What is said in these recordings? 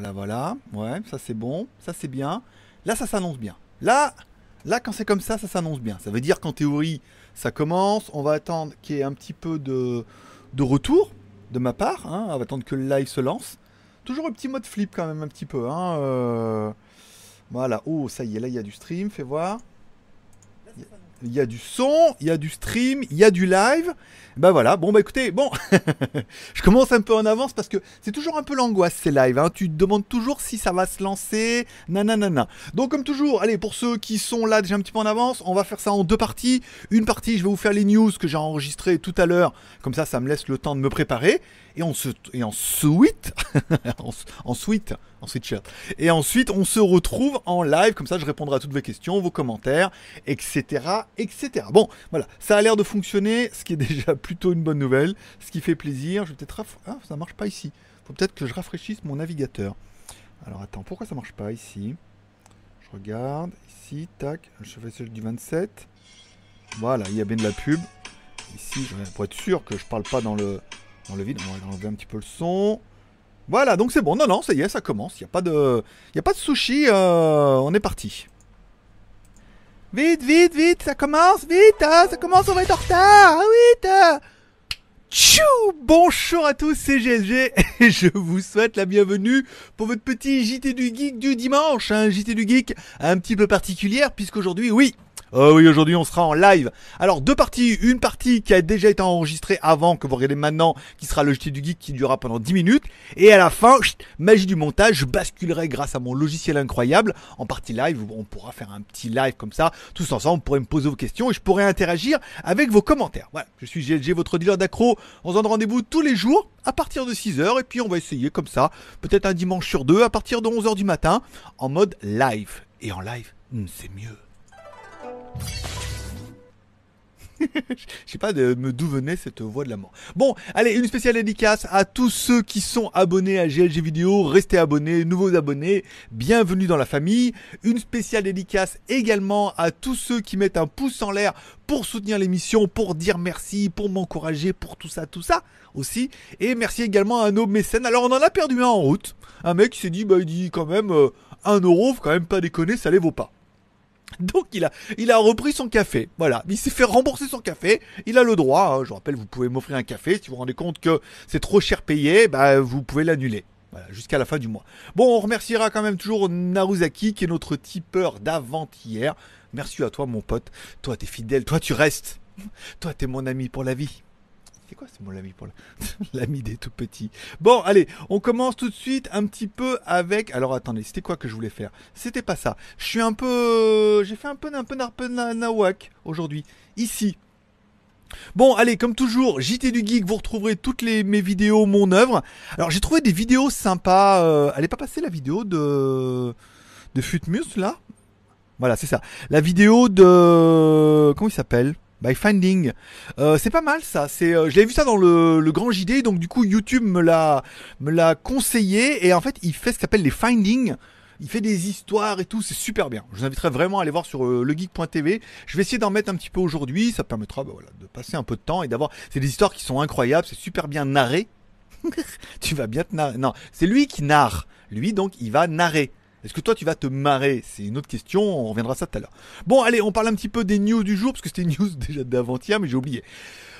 Voilà, voilà. Ouais, ça c'est bon. Ça c'est bien. Là, ça s'annonce bien. Là, là quand c'est comme ça, ça s'annonce bien. Ça veut dire qu'en théorie, ça commence. On va attendre qu'il y ait un petit peu de, de retour de ma part. hein. On va attendre que le live se lance. Toujours un petit mode flip quand même, un petit peu. hein, euh. Voilà. Oh, ça y est, là, il y a du stream. Fais voir. Il y a du son, il y a du stream, il y a du live. Bah voilà, bon bah écoutez, bon, je commence un peu en avance parce que c'est toujours un peu l'angoisse ces lives. Hein. Tu te demandes toujours si ça va se lancer, nanana. Donc comme toujours, allez, pour ceux qui sont là déjà un petit peu en avance, on va faire ça en deux parties. Une partie, je vais vous faire les news que j'ai enregistrées tout à l'heure, comme ça, ça me laisse le temps de me préparer. Et, on ensuite. Et ensuite, on se retrouve en live, comme ça je répondrai à toutes vos questions, vos commentaires, etc. etc. Bon, voilà, ça a l'air de fonctionner, ce qui est déjà plutôt une bonne nouvelle, ce qui fait plaisir. Je vais peut-être Ah, ça marche pas ici. Faut peut-être que je rafraîchisse mon navigateur. Alors attends, pourquoi ça marche pas ici? Je regarde, ici, tac, je fais celui du 27. Voilà, il y a bien de la pub. Ici, pour être sûr que je parle pas dans le, dans le vide, on va enlever un petit peu le son. Voilà, donc c'est bon. Non, non, ça y est, ça commence. Il n'y a pas de, y a pas de sushi. euh, on est parti. Vite, vite, vite, ça commence, vite, hein, ça commence, on va être en retard, ah, vite. hein. Tchou Bonjour à tous, c'est GLG et je vous souhaite la bienvenue pour votre petit JT du Geek du dimanche, un JT du Geek un petit peu particulière puisqu'aujourd'hui, oui, Oh oui, aujourd'hui on sera en live. Alors deux parties, une partie qui a déjà été enregistrée avant, que vous regardez maintenant, qui sera le JT du Geek qui durera pendant 10 minutes. Et à la fin, magie du montage, je basculerai grâce à mon logiciel incroyable en partie live. où On pourra faire un petit live comme ça, tous ensemble, vous pourrez me poser vos questions et je pourrai interagir avec vos commentaires. Voilà, je suis GLG, votre dealer d'accro. On se donne rendez-vous tous les jours à partir de 6h et puis on va essayer comme ça, peut-être un dimanche sur deux, à partir de 11h du matin, en mode live. Et en live, hmm, c'est mieux. Je sais pas d'où venait cette voix de la mort. Bon, allez, une spéciale dédicace à tous ceux qui sont abonnés à GLG Vidéo. Restez abonnés, nouveaux abonnés, bienvenue dans la famille. Une spéciale dédicace également à tous ceux qui mettent un pouce en l'air pour soutenir l'émission, pour dire merci, pour m'encourager, pour tout ça, tout ça aussi. Et merci également à nos mécènes. Alors on en a perdu un en route. Un mec s'est dit, bah il dit quand même, euh, un euro, faut quand même pas déconner, ça les vaut pas. Donc il a, il a repris son café. Voilà, il s'est fait rembourser son café. Il a le droit. hein. Je vous rappelle, vous pouvez m'offrir un café. Si vous vous rendez compte que c'est trop cher payé, bah, vous pouvez l'annuler. Voilà, jusqu'à la fin du mois. Bon, on remerciera quand même toujours Naruzaki, qui est notre tipeur d'avant-hier. Merci à toi, mon pote. Toi, t'es fidèle. Toi, tu restes. Toi, t'es mon ami pour la vie. C'est quoi, c'est mon ami pour la... l'ami des tout petits. Bon, allez, on commence tout de suite un petit peu avec. Alors attendez, c'était quoi que je voulais faire? C'était pas ça. Je suis un peu, j'ai fait un peu un peu un peu na- nawak aujourd'hui ici. Bon, allez, comme toujours, JT du Geek, vous retrouverez toutes les, mes vidéos, mon œuvre. Alors, j'ai trouvé des vidéos sympas. Euh, elle est pas passée la vidéo de de Futmus là? Voilà, c'est ça. La vidéo de comment il s'appelle? By Finding. Euh, c'est pas mal ça. C'est, euh, je l'ai vu ça dans le, le grand JD, donc du coup YouTube me l'a me l'a conseillé et en fait il fait ce qu'appelle les Finding. Il fait des histoires et tout, c'est super bien. Je vous inviterai vraiment à aller voir sur euh, legeek.tv. Je vais essayer d'en mettre un petit peu aujourd'hui, ça permettra bah, de passer un peu de temps et d'avoir. C'est des histoires qui sont incroyables, c'est super bien narré. tu vas bien te narrer. Non, c'est lui qui narre. Lui donc il va narrer. Est-ce que toi tu vas te marrer C'est une autre question, on reviendra ça tout à l'heure. Bon allez, on parle un petit peu des news du jour, parce que c'était une news déjà d'avant-hier, mais j'ai oublié.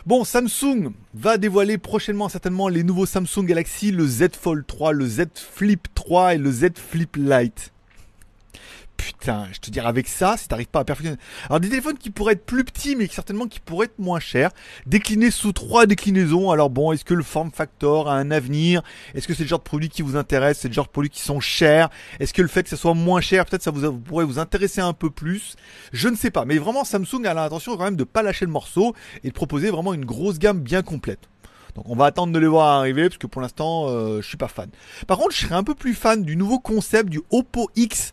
Bon, Samsung va dévoiler prochainement certainement les nouveaux Samsung Galaxy, le Z Fold 3, le Z Flip 3 et le Z Flip Lite. Putain, je te dirais avec ça, si t'arrives pas à perfectionner. Alors des téléphones qui pourraient être plus petits, mais certainement qui pourraient être moins chers, déclinés sous trois déclinaisons. Alors bon, est-ce que le form factor a un avenir? Est-ce que c'est le genre de produits qui vous intéresse? C'est le genre de produits qui sont chers? Est-ce que le fait que ça soit moins cher, peut-être ça vous, vous pourrait vous intéresser un peu plus? Je ne sais pas, mais vraiment Samsung a l'intention quand même de pas lâcher le morceau et de proposer vraiment une grosse gamme bien complète. Donc on va attendre de les voir arriver parce que pour l'instant euh, je suis pas fan. Par contre, je serais un peu plus fan du nouveau concept du Oppo X.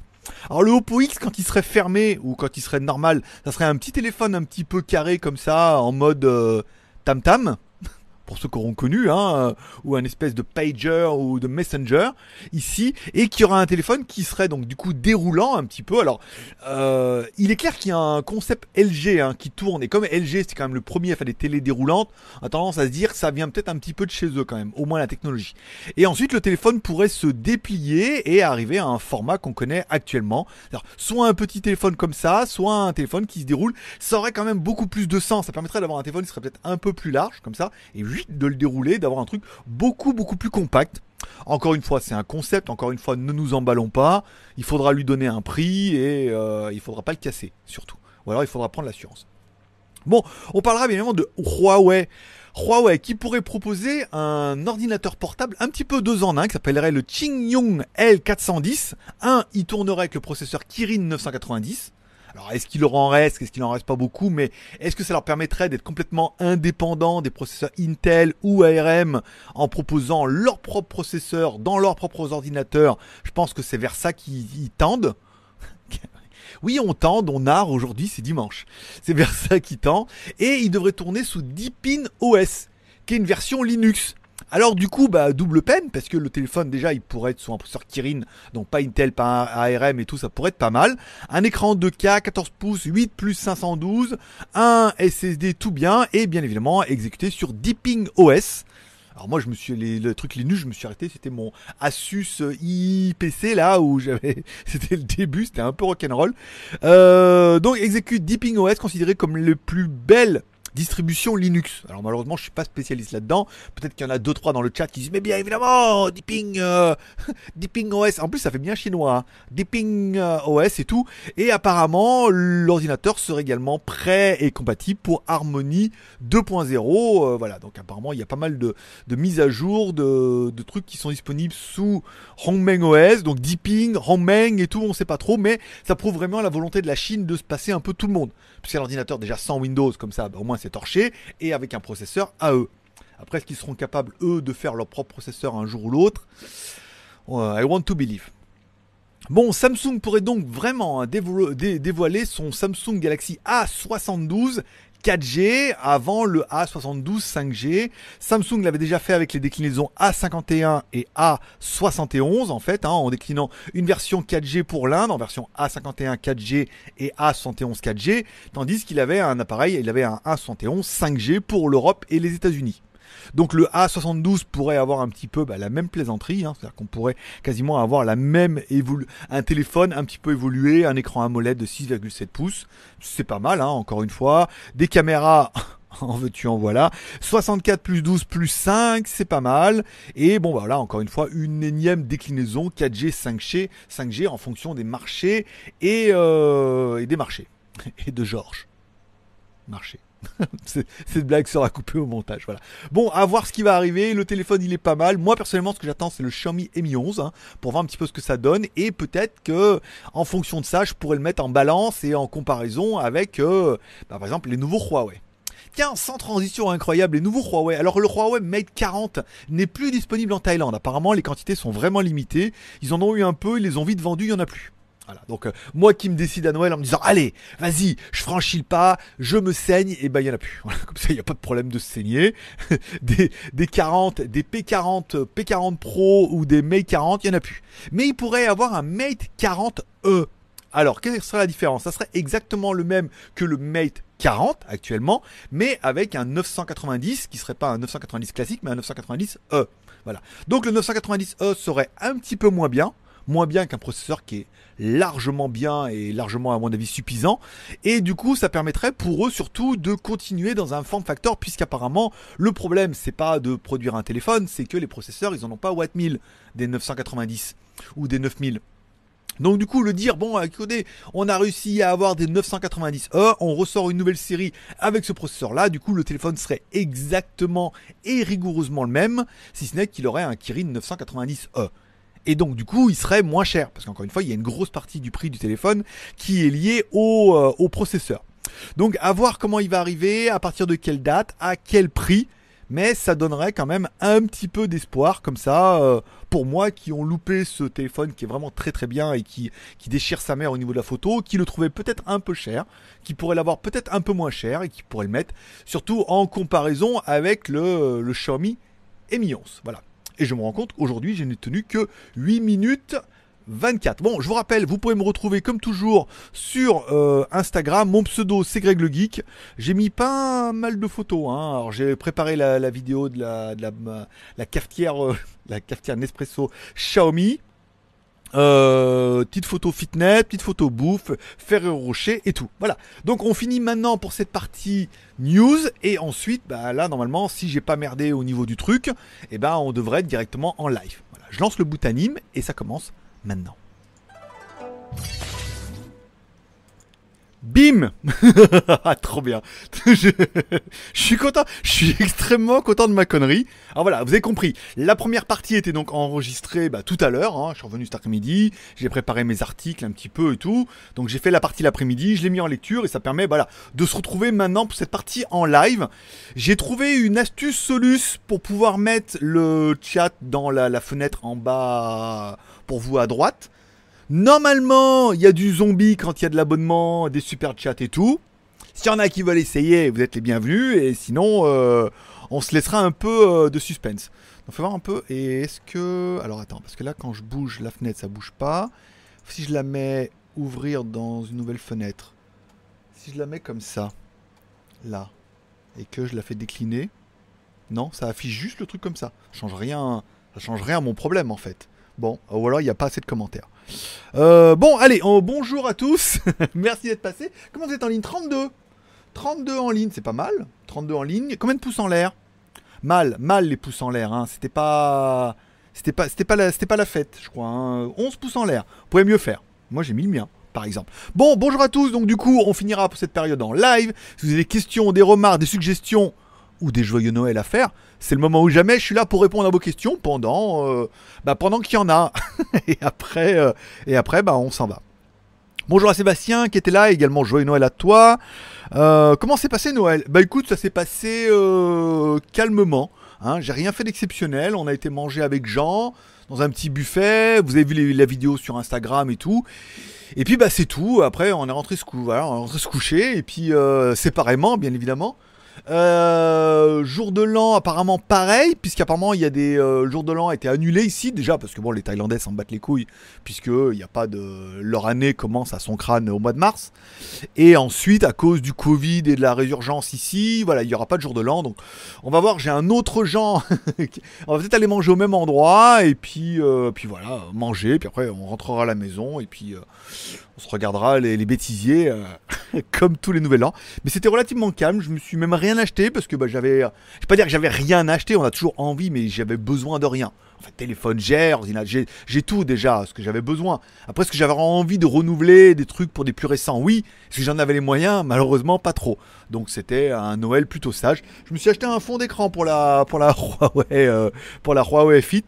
Alors le Oppo X quand il serait fermé ou quand il serait normal, ça serait un petit téléphone un petit peu carré comme ça en mode euh, tam tam. Pour ceux qui auront connu, hein, euh, ou un espèce de pager ou de messenger ici, et qui aura un téléphone qui serait donc du coup déroulant un petit peu. Alors, euh, il est clair qu'il y a un concept LG hein, qui tourne, et comme LG c'est quand même le premier à faire des télés déroulantes, on a tendance à se dire que ça vient peut-être un petit peu de chez eux quand même, au moins la technologie. Et ensuite, le téléphone pourrait se déplier et arriver à un format qu'on connaît actuellement. Soit un petit téléphone comme ça, soit un téléphone qui se déroule. Ça aurait quand même beaucoup plus de sens. Ça permettrait d'avoir un téléphone qui serait peut-être un peu plus large, comme ça, et de le dérouler, d'avoir un truc beaucoup beaucoup plus compact. Encore une fois, c'est un concept. Encore une fois, ne nous emballons pas. Il faudra lui donner un prix et euh, il faudra pas le casser, surtout. Ou alors il faudra prendre l'assurance. Bon, on parlera bien évidemment de Huawei. Huawei qui pourrait proposer un ordinateur portable un petit peu deux en un qui s'appellerait le Qingyong L410. Un, il tournerait avec le processeur Kirin 990. Alors est-ce qu'il leur en reste, est-ce qu'il en reste pas beaucoup, mais est-ce que ça leur permettrait d'être complètement indépendants des processeurs Intel ou ARM en proposant leurs propres processeurs dans leurs propres ordinateurs? Je pense que c'est vers ça qu'ils tendent. Oui, on tend, on narre aujourd'hui, c'est dimanche. C'est vers ça qu'il tend. Et il devrait tourner sous Deepin OS, qui est une version Linux. Alors du coup, bah, double peine, parce que le téléphone déjà, il pourrait être sous un processeur Kirin, donc pas Intel, pas ARM et tout, ça pourrait être pas mal. Un écran 2K, 14 pouces, 8 plus 512, un SSD tout bien, et bien évidemment exécuté sur Deeping OS. Alors moi je me suis les, le truc Linux, je me suis arrêté, c'était mon Asus IPC là où j'avais c'était le début, c'était un peu rock'n'roll. Euh, donc exécute Deeping OS considéré comme le plus bel distribution Linux. Alors malheureusement, je suis pas spécialiste là-dedans. Peut-être qu'il y en a deux trois dans le chat qui disent mais bien évidemment, Deeping, euh, OS. En plus, ça fait bien chinois. Hein. Deeping euh, OS et tout. Et apparemment, l'ordinateur serait également prêt et compatible pour Harmony 2.0. Euh, voilà. Donc apparemment, il y a pas mal de, mises à jour, de, trucs qui sont disponibles sous Hongmeng OS. Donc Deeping, Hongmeng et tout, on sait pas trop, mais ça prouve vraiment la volonté de la Chine de se passer un peu tout le monde. A l'ordinateur déjà sans Windows comme ça, bah, au moins c'est torché, et avec un processeur à eux. Après, est-ce qu'ils seront capables, eux, de faire leur propre processeur un jour ou l'autre? I want to believe. Bon, Samsung pourrait donc vraiment hein, dévoiler son Samsung Galaxy A72 4G avant le A72 5G. Samsung l'avait déjà fait avec les déclinaisons A51 et A71 en fait, hein, en déclinant une version 4G pour l'Inde, en version A51 4G et A71 4G, tandis qu'il avait un appareil, il avait un A71 5G pour l'Europe et les États-Unis. Donc le A72 pourrait avoir un petit peu bah, la même plaisanterie, hein, c'est-à-dire qu'on pourrait quasiment avoir la même un téléphone un petit peu évolué, un écran AMOLED de 6,7 pouces, c'est pas mal, hein, encore une fois, des caméras en veux-tu en voilà. 64 plus 12 plus 5, c'est pas mal. Et bon voilà, encore une fois, une énième déclinaison 4G, 5G, 5G en fonction des marchés et, euh, et des marchés. Et de Georges. Marché. Cette blague sera coupée au montage. Voilà. Bon, à voir ce qui va arriver. Le téléphone, il est pas mal. Moi, personnellement, ce que j'attends, c'est le Xiaomi Mi 11 hein, pour voir un petit peu ce que ça donne. Et peut-être que, en fonction de ça, je pourrais le mettre en balance et en comparaison avec, euh, bah, par exemple, les nouveaux Huawei. Tiens, sans transition incroyable, les nouveaux Huawei. Alors le Huawei Mate 40 n'est plus disponible en Thaïlande. Apparemment, les quantités sont vraiment limitées. Ils en ont eu un peu, ils les ont vite vendus, il y en a plus. Voilà. Donc euh, moi qui me décide à Noël en me disant allez, vas-y, je franchis le pas, je me saigne, et ben il y en a plus. comme ça il n'y a pas de problème de se saigner. des, des 40, des P40, P40 Pro ou des Mate 40, il y en a plus. Mais il pourrait avoir un Mate 40e. Alors, quelle serait la différence? Ça serait exactement le même que le Mate 40 actuellement, mais avec un 990 qui serait pas un 990 classique, mais un 990e. Voilà. Donc le 990e serait un petit peu moins bien, moins bien qu'un processeur qui est largement bien et largement à mon avis suffisant. Et du coup, ça permettrait pour eux surtout de continuer dans un form factor, puisqu'apparemment le problème c'est pas de produire un téléphone, c'est que les processeurs ils en ont pas Watt 1000 des 990 ou des 9000. Donc du coup, le dire, bon, écoutez, on a réussi à avoir des 990E, on ressort une nouvelle série avec ce processeur-là, du coup, le téléphone serait exactement et rigoureusement le même, si ce n'est qu'il aurait un Kirin 990E. Et donc du coup, il serait moins cher. Parce qu'encore une fois, il y a une grosse partie du prix du téléphone qui est liée au, euh, processeur. Donc à voir comment il va arriver, à partir de quelle date, à quel prix. mais ça donnerait quand même un petit peu d'espoir comme ça euh, pour moi qui ont loupé ce téléphone qui est vraiment très très bien et qui, qui déchire sa mère au niveau de la photo, qui le trouvait peut-être un peu cher, qui pourrait l'avoir peut-être un peu moins cher et qui pourrait le mettre surtout en comparaison avec le, le Xiaomi Mi 11. Voilà. Et je me rends compte qu'aujourd'hui je n'ai tenu que 8 minutes 24. Bon, je vous rappelle, vous pouvez me retrouver comme toujours sur euh, Instagram. Mon pseudo, c'est Greg le Geek. J'ai mis pas mal de photos. Hein. Alors, j'ai préparé la, vidéo de la, de la, la euh, la cafetière Nespresso Xiaomi. Euh, petite photo fitness, petite photo bouffe, Ferrero Rocher et tout. Voilà. Donc on finit maintenant pour cette partie news et ensuite, bah là normalement, si j'ai pas merdé au niveau du truc, eh ben on devrait être directement en live. Voilà. Je lance le bout anime et ça commence maintenant. Bim ah, Trop bien. je, suis content. Je suis extrêmement content de ma connerie. Alors voilà, vous avez compris. La première partie était donc enregistrée bah, tout à l'heure. Hein. Je suis revenu cet après-midi. J'ai préparé mes articles un petit peu et tout. Donc j'ai fait la partie l'après-midi. Je l'ai mis en lecture et ça permet voilà, de se retrouver maintenant pour cette partie en live. J'ai trouvé une astuce Solus pour pouvoir mettre le chat dans la fenêtre en bas pour vous à droite. Normalement, il y a du zombie quand il y a de l'abonnement, des super chats et tout. S'il y en a qui veulent essayer, vous êtes les bienvenus. Et sinon, euh, on se laissera un peu euh, de suspense. On fait voir un peu. Et est-ce que. Alors attends, parce que là, quand je bouge la fenêtre, ça bouge pas. Si je la mets ouvrir dans une nouvelle fenêtre. Si je la mets comme ça. Là. Et que je la fais décliner. Non, ça affiche juste le truc comme ça. Ça change rien. Ça change rien à mon problème en fait. Bon, ou alors il n'y a pas assez de commentaires. Euh, bon, allez, bonjour à tous. Merci d'être passé. Comment vous êtes en ligne? 32. 32 en ligne, c'est pas mal. 32 en ligne. Combien de pouces en l'air? Mal, mal les pouces en l'air. Hein. C'était pas, c'était pas, c'était pas la, pas la fête, je crois. 11 hein. pouces en l'air. Vous pouvez mieux faire. Moi, j'ai mis le mien. Par exemple. Bon, bonjour à tous. Donc, du coup, on finira pour cette période en live. Si vous avez des questions, des remarques, des suggestions, ou des joyeux Noël à faire, c'est le moment où jamais je suis là pour répondre à vos questions pendant, euh, bah, pendant qu'il y en a. et après, euh, et après bah, on s'en va. Bonjour à Sébastien qui était là, également joyeux Noël à toi. Euh, comment s'est passé Noël? Bah écoute, ça s'est passé calmement. Hein, J'ai rien fait d'exceptionnel. On a été manger avec Jean dans un petit buffet. Vous avez vu la vidéo sur Instagram et tout. Et puis bah c'est tout. Après on est rentré se, voilà, on est rentré se coucher et puis séparément bien évidemment. Euh, jour de l'an, apparemment pareil, puisqu'apparemment il y a des euh, jours de l'an été annulés ici déjà parce que bon les Thaïlandais s'en battent les couilles puisque il n'y a pas de leur année commence à son crâne au mois de mars et ensuite à cause du Covid et de la résurgence ici, voilà il y aura pas de jour de l'an donc on va voir j'ai un autre genre on va peut-être aller manger au même endroit et puis euh, puis voilà manger puis après on rentrera à la maison et puis on se regardera les, bêtisiers euh, comme tous les nouvel an. Mais c'était relativement calme, je me suis même acheté parce que bah, j'avais. Je vais pas dire que j'avais rien acheté, on a toujours envie, mais j'avais besoin de rien. En téléphone, j'ai, j'ai tout déjà, ce que j'avais besoin. Après, ce que j'avais envie de renouveler des trucs pour des plus récents, oui. Si j'en avais les moyens, malheureusement, pas trop. Donc c'était un Noël plutôt sage. Je me suis acheté un fond d'écran pour la, pour la Huawei, euh, pour la Huawei Fit.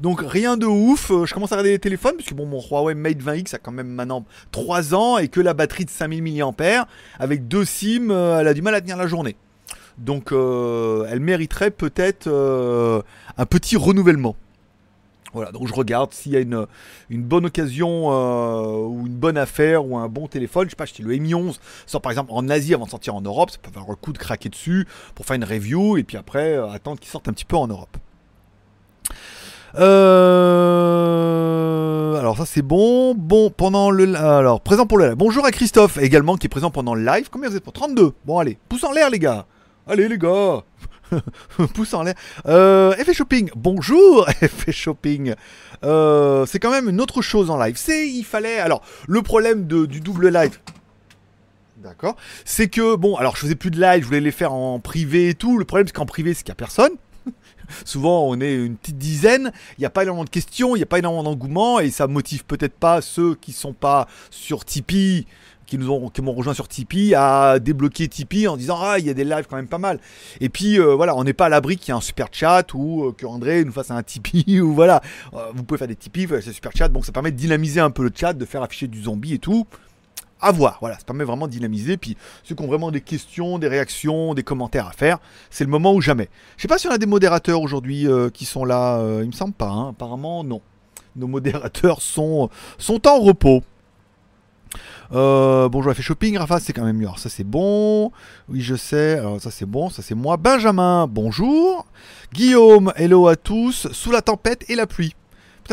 Donc rien de ouf, euh, je commence à regarder les téléphones, puisque bon, mon Huawei Mate 20X a quand même maintenant 3 ans et que la batterie de 5000 mAh, avec deux SIM, euh, elle a du mal à tenir la journée. Donc euh, elle mériterait peut-être un petit renouvellement. Voilà, donc je regarde s'il y a une, bonne occasion ou une bonne affaire ou un bon téléphone. Je sais pas, acheter le Mi 11 sort par exemple en Asie avant de sortir en Europe. Ça peut avoir le coup de craquer dessus pour faire une review et puis après attendre qu'il sorte un petit peu en Europe. Euh... Alors ça c'est bon. Bon, pendant le... Alors, présent pour le live. Bonjour à Christophe également qui est présent pendant le live. Combien vous êtes pour? 32 Bon allez, pouce en l'air les gars. Allez les gars. pouce en l'air. Euh, effet shopping. Bonjour effet shopping. Euh, c'est quand même une autre chose en live. C'est, il fallait... Alors, le problème de, du double live... D'accord. C'est que, bon, alors je faisais plus de live, je voulais les faire en privé et tout. Le problème, c'est qu'en privé, c'est qu'il n'y a personne. Souvent on est une petite dizaine, il n'y a pas énormément de questions, il n'y a pas énormément d'engouement et ça motive peut-être pas ceux qui sont pas sur Tipeee qui nous ont m'ont rejoint sur Tipeee à débloquer Tipeee en disant ah il y a des lives quand même pas mal. Et puis euh, voilà on n'est pas à l'abri qu'il y ait un super chat ou euh, que André nous fasse un Tipeee ou voilà. Euh, vous pouvez faire des Tipeee c'est super chat. Donc ça permet de dynamiser un peu le chat de faire afficher du zombie et tout à voir. Voilà, ça permet vraiment de dynamiser. Puis ceux qui ont vraiment des questions, des réactions, des commentaires à faire, c'est le moment ou jamais. Je sais pas si on a des modérateurs aujourd'hui euh, qui sont là. Euh, il me semble pas. hein. Apparemment, non. Nos modérateurs sont, sont en repos. Euh, bonjour, fait shopping, Rafa, c'est quand même mieux. Alors, ça, c'est bon. Oui, je sais. Alors, ça, c'est bon. Ça, c'est moi. Benjamin, bonjour. Guillaume, hello à tous. Sous la tempête et la pluie.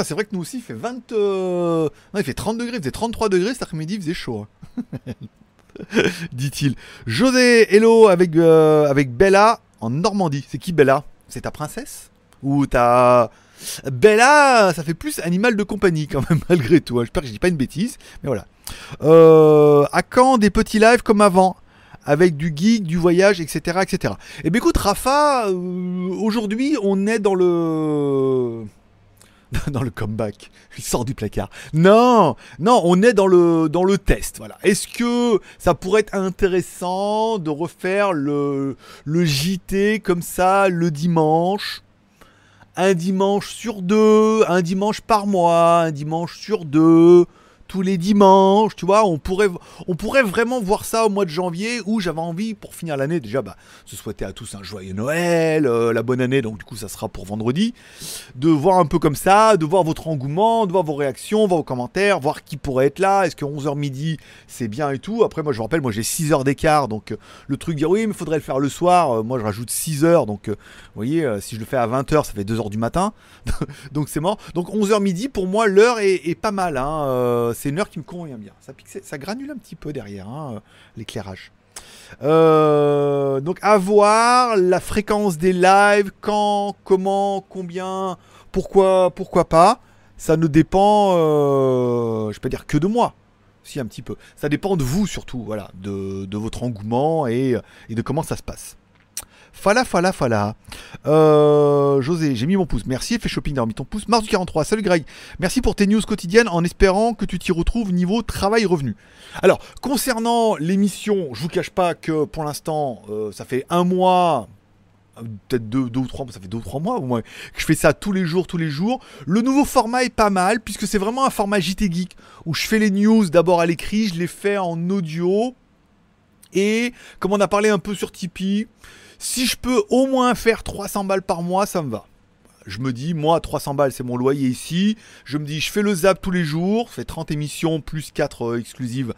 C'est vrai que nous aussi, il fait 20. euh, Non, il fait 30 degrés. Il faisait 33 degrés cet après-midi, il faisait chaud. hein. Dit-il. José, hello avec, euh, avec Bella en Normandie. C'est qui Bella? C'est ta princesse? Ou ta. Bella, ça fait plus animal de compagnie quand même, malgré tout. hein. J'espère que je dis pas une bêtise, mais voilà. Euh, à quand des petits lives comme avant? Avec du geek, du voyage, etc. etc. Et bien écoute, Rafa, aujourd'hui, on est dans le... dans le comeback. Il sort du placard. Non, non, on est dans le, dans le test. Voilà. Est-ce que ça pourrait être intéressant de refaire le, le JT comme ça le dimanche? Un dimanche sur deux, un dimanche par mois, un dimanche sur deux, tous les dimanches, tu vois, on pourrait, vraiment voir ça au mois de janvier où j'avais envie, pour finir l'année, déjà, bah, se souhaiter à tous un joyeux Noël, euh, la bonne année, donc du coup, ça sera pour vendredi, de voir un peu comme ça, de voir votre engouement, de voir vos réactions, voir vos commentaires, voir qui pourrait être là, est-ce que 11h midi, c'est bien et tout? Après, moi, je vous rappelle, moi, j'ai 6 heures d'écart, donc euh, le truc dire oui, mais il faudrait le faire le soir, euh, moi, je rajoute 6 heures, donc, vous voyez, si je le fais à 20h, ça fait 2h du matin, donc c'est mort. Donc 11h midi, pour moi, l'heure est, pas mal, hein, c'est une heure qui me convient bien. Ça, pique, ça granule un petit peu derrière, hein, euh, l'éclairage. Euh, donc à voir la fréquence des lives, quand, comment, combien, pourquoi, pourquoi pas. Ça ne dépend, euh, je peux dire que de moi, si un petit peu. Ça dépend de vous surtout, voilà, de, votre engouement et de comment ça se passe. Fala, fala, fala. Euh, José, j'ai mis mon pouce. Merci, fais shopping, d'avoir mis ton pouce. Mars du 43, salut Greg. Merci pour tes news quotidiennes en espérant que tu t'y retrouves niveau travail-revenu. Alors, concernant l'émission, je vous cache pas que pour l'instant, euh, ça fait un mois, peut-être deux, deux ou trois ça fait deux ou trois mois au moins, que je fais ça tous les jours, tous les jours. Le nouveau format est pas mal, puisque c'est vraiment un format JT Geek, où je fais les news d'abord à l'écrit, je les fais en audio, et comme on a parlé un peu sur Tipeee, si je peux au moins faire 300 balles par mois, ça me va. Je me dis, moi, 300 balles, c'est mon loyer ici. Je me dis, je fais le zap tous les jours. Fais 30 émissions plus 4 euh, exclusives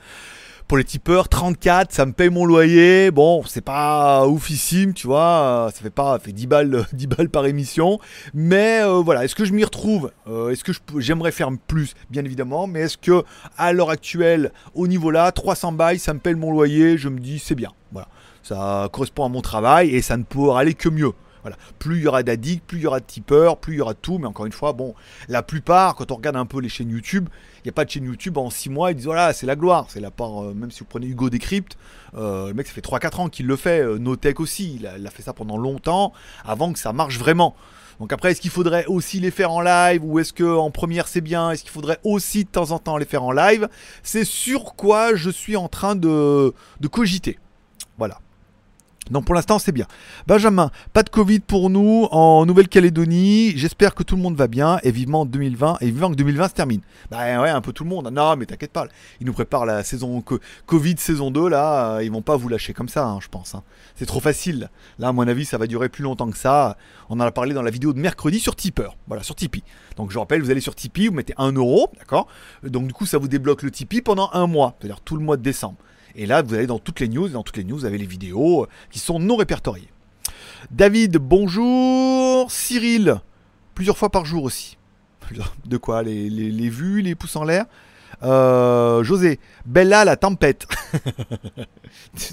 pour les tipeurs. 34, ça me paye mon loyer. Bon, c'est pas oufissime, tu vois. euh, Ça fait pas ça fait 10 balles, 10 balles par émission. Mais euh, voilà, est-ce que je m'y retrouve? Est-ce que j'aimerais faire plus? Bien évidemment. Mais est-ce que, à l'heure actuelle, au niveau là, 300 balles, ça me paye mon loyer? Je me dis, c'est bien. Voilà. Ça correspond à mon travail et ça ne pourra aller que mieux. Voilà. Plus il y aura d'addicts, plus il y aura de tipeurs, plus il y aura de tout. Mais encore une fois, bon, la plupart, quand on regarde un peu les chaînes YouTube, il n'y a pas de chaîne YouTube en 6 mois, ils disent voilà, c'est la gloire. C'est la part, euh, même si vous prenez Hugo Décrypte, euh, le mec, ça fait 3-4 ans qu'il le fait. Euh, Notech aussi, il a, fait ça pendant longtemps avant que ça marche vraiment. Donc après, est-ce qu'il faudrait aussi les faire en live ou est-ce que en première c'est bien? Est-ce qu'il faudrait aussi de temps en temps les faire en live? C'est sur quoi je suis en train de cogiter. Voilà. Donc pour l'instant c'est bien. Benjamin, pas de Covid pour nous en Nouvelle-Calédonie. J'espère que tout le monde va bien et vivement 2020 et vivement que 2020 se termine. Bah ouais, un peu tout le monde. Non mais t'inquiète pas, ils nous préparent la saison co- Covid saison 2 là, euh, ils vont pas vous lâcher comme ça, hein, je pense. hein. C'est trop facile. Là à mon avis ça va durer plus longtemps que ça. On en a parlé dans la vidéo de mercredi sur Tipper. Voilà, sur Tipeee. Donc je rappelle, vous allez sur Tipeee, vous mettez 1 euro, d'accord? Donc du coup ça vous débloque le Tipeee pendant un mois, c'est-à-dire tout le mois de décembre. Et là, vous allez dans toutes les news, et dans toutes les news, vous avez les vidéos euh, qui sont non répertoriées. David, bonjour. Cyril, plusieurs fois par jour aussi. De quoi les, vues, les pouces en l'air Euh, José, Bella la tempête.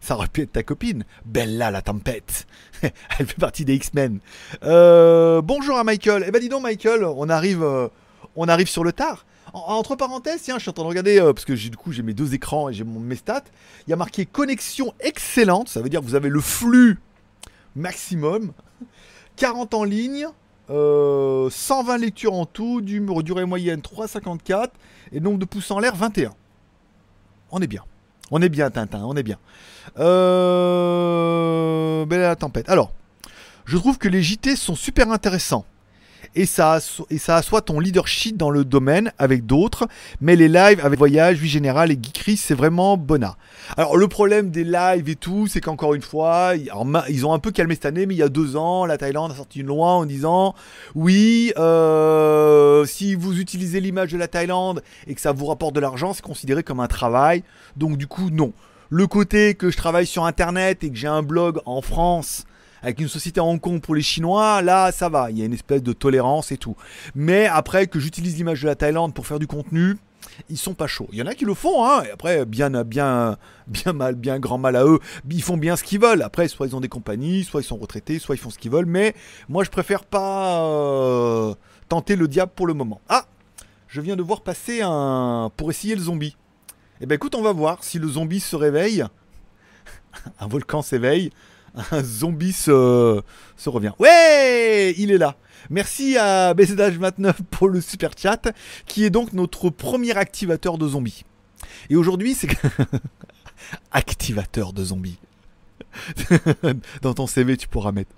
Ça aurait pu être ta copine. Bella la tempête. Elle fait partie des X-Men. Euh, bonjour à Michael. Eh ben dis donc Michael, on arrive, on arrive sur le tard. En- entre parenthèses, tiens, je suis en train de regarder euh, parce que du coup j'ai mes deux écrans et j'ai mes stats. Il y a marqué connexion excellente. Ça veut dire que vous avez le flux maximum. 40 en ligne. euh, 120 lectures en tout, du- durée moyenne 3,54 et nombre de pouces en l'air 21. On est bien. On est bien, Tintin, on est bien. Euh... Belle la tempête. Alors, je trouve que les JT sont super intéressants. Et ça, et ça assoit ton leadership dans le domaine avec d'autres. Mais les lives avec Voyage, Vie Générale et Geekery, c'est vraiment bonnard. Alors le problème des lives et tout, c'est qu'encore une fois, ils ont un peu calmé cette année, mais il y a deux ans, la Thaïlande a sorti une loi en disant oui, euh, si vous utilisez l'image de la Thaïlande et que ça vous rapporte de l'argent, c'est considéré comme un travail. Donc du coup, non. Le côté que je travaille sur Internet et que j'ai un blog en France avec une société à Hong Kong pour les Chinois, là ça va, il y a une espèce de tolérance et tout. Mais après que j'utilise l'image de la Thaïlande pour faire du contenu, ils sont pas chauds. Il y en a qui le font, hein, et après, bien, bien, bien mal, bien grand mal à eux. Ils font bien ce qu'ils veulent. Après, soit ils ont des compagnies, soit ils sont retraités, soit ils font ce qu'ils veulent. Mais moi, je préfère pas euh, tenter le diable pour le moment. Ah, je viens de voir passer un pour essayer le zombie. Eh ben écoute, on va voir si le zombie se réveille. un volcan s'éveille un zombie se, revient. Ouais, il est là. Merci à BZH29 pour le super chat, qui est donc notre premier activateur de zombies. Et aujourd'hui, c'est activateur de zombies. Dans ton CV, tu pourras mettre.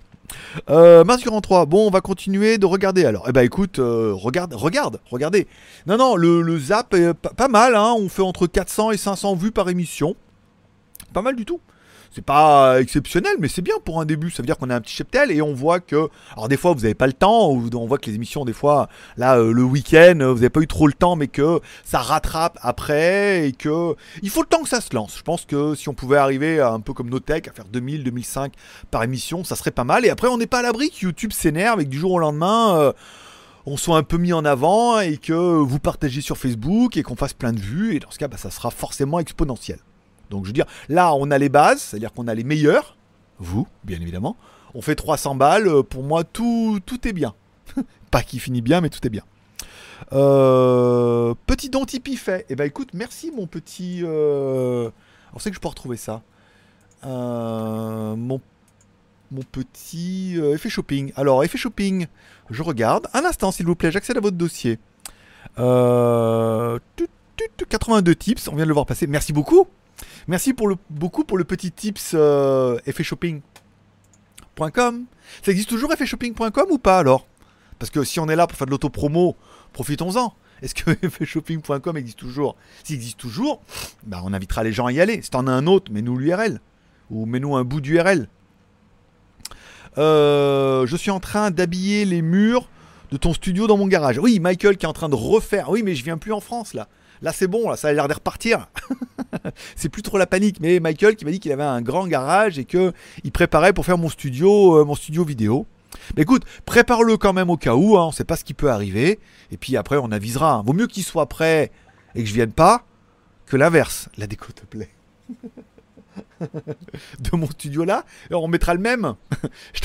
Euh, Mars 43, bon, on va continuer de regarder alors. Eh ben écoute, euh, regarde, regarde, regardez. Non, non, le, zap est pas, mal, hein. on fait entre 400 et 500 vues par émission. Pas mal du tout c'est pas exceptionnel, mais c'est bien pour un début. Ça veut dire qu'on a un petit cheptel et on voit que. Alors, des fois, vous n'avez pas le temps, ou on voit que les émissions, des fois, là, euh, le week-end, vous n'avez pas eu trop le temps, mais que ça rattrape après et que. Il faut le temps que ça se lance. Je pense que si on pouvait arriver un peu comme Notech, à faire 2000, 2005 par émission, ça serait pas mal. Et après, on n'est pas à l'abri que YouTube s'énerve et que du jour au lendemain. Euh, on soit un peu mis en avant et que vous partagez sur Facebook et qu'on fasse plein de vues. Et dans ce cas, bah, ça sera forcément exponentiel. Donc je veux dire, là on a les bases, c'est-à-dire qu'on a les meilleurs, vous, bien évidemment. On fait 300 balles, euh, pour moi tout, tout est bien. Pas qui finit bien, mais tout est bien. Euh, petit don Tipeee fait. Eh ben écoute, merci mon petit... Euh... On sait que je peux retrouver ça. Euh, mon, mon petit effet shopping. Alors, effet shopping, je regarde. Un instant, s'il vous plaît, j'accède à votre dossier. 82 tips, on vient de le voir passer. Merci beaucoup. Merci pour le, beaucoup pour le petit tips euh, effetshopping.com. Ça existe toujours effetshopping.com ou pas alors? Parce que si on est là pour faire de l'auto-promo, profitons-en. Est-ce que effetshopping.com existe toujours? S'il existe toujours, bah on invitera les gens à y aller. Si t'en as un autre, mets-nous l'URL. Ou mets-nous un bout d'URL. Euh, je suis en train d'habiller les murs de ton studio dans mon garage. Oui, Michael qui est en train de refaire. Oui, mais je viens plus en France là. Là, c'est bon, là, ça a l'air de repartir. c'est plus trop la panique. Mais Michael qui m'a dit qu'il avait un grand garage et que il préparait pour faire mon studio, euh, mon studio vidéo. Mais écoute, prépare-le quand même au cas où. Hein, on ne sait pas ce qui peut arriver. Et puis après, on avisera. Hein. Vaut mieux qu'il soit prêt et que je vienne pas que l'inverse. La déco te plaît. de mon studio là, on mettra le même. je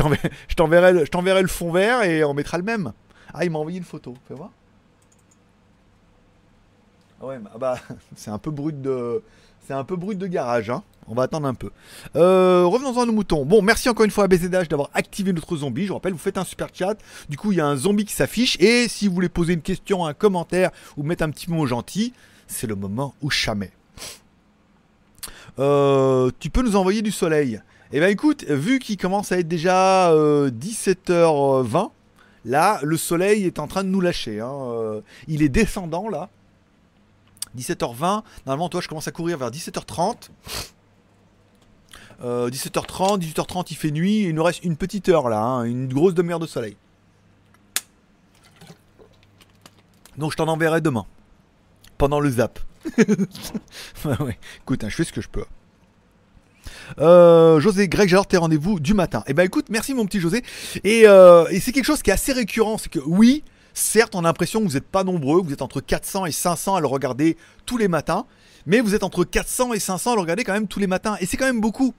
t'enverrai le fond vert et on mettra le même. Ah, il m'a envoyé une photo. Fais voir. Ouais, ah bah, c'est un peu brut de. C'est un peu brut de garage, hein. On va attendre un peu. Euh, revenons-en à nos moutons. Bon, merci encore une fois à BZH d'avoir activé notre zombie. Je vous rappelle, vous faites un super chat. Du coup, il y a un zombie qui s'affiche. Et si vous voulez poser une question, un commentaire ou mettre un petit mot gentil, c'est le moment ou jamais. Euh, tu peux nous envoyer du soleil. Eh bien écoute, vu qu'il commence à être déjà 17h20, euh, là, le soleil est en train de nous lâcher. Hein. il est descendant là. 17h20. Normalement, toi, je commence à courir vers 17h30. 17h30, 18h30, il fait nuit. Il nous reste une petite heure là, hein, une grosse demi-heure de soleil. Donc je t'en enverrai demain. Pendant le zap. ouais, Écoute, hein, je fais ce que je peux. Euh, José, Greg, j'adore tes rendez-vous du matin. Et eh ben écoute, merci mon petit José. Et, euh, et c'est quelque chose qui est assez récurrent, c'est que oui, Certes, on a l'impression que vous n'êtes pas nombreux, vous êtes entre 400 et 500 à le regarder tous les matins, mais vous êtes entre 400 et 500 à le regarder quand même tous les matins, et c'est quand même beaucoup.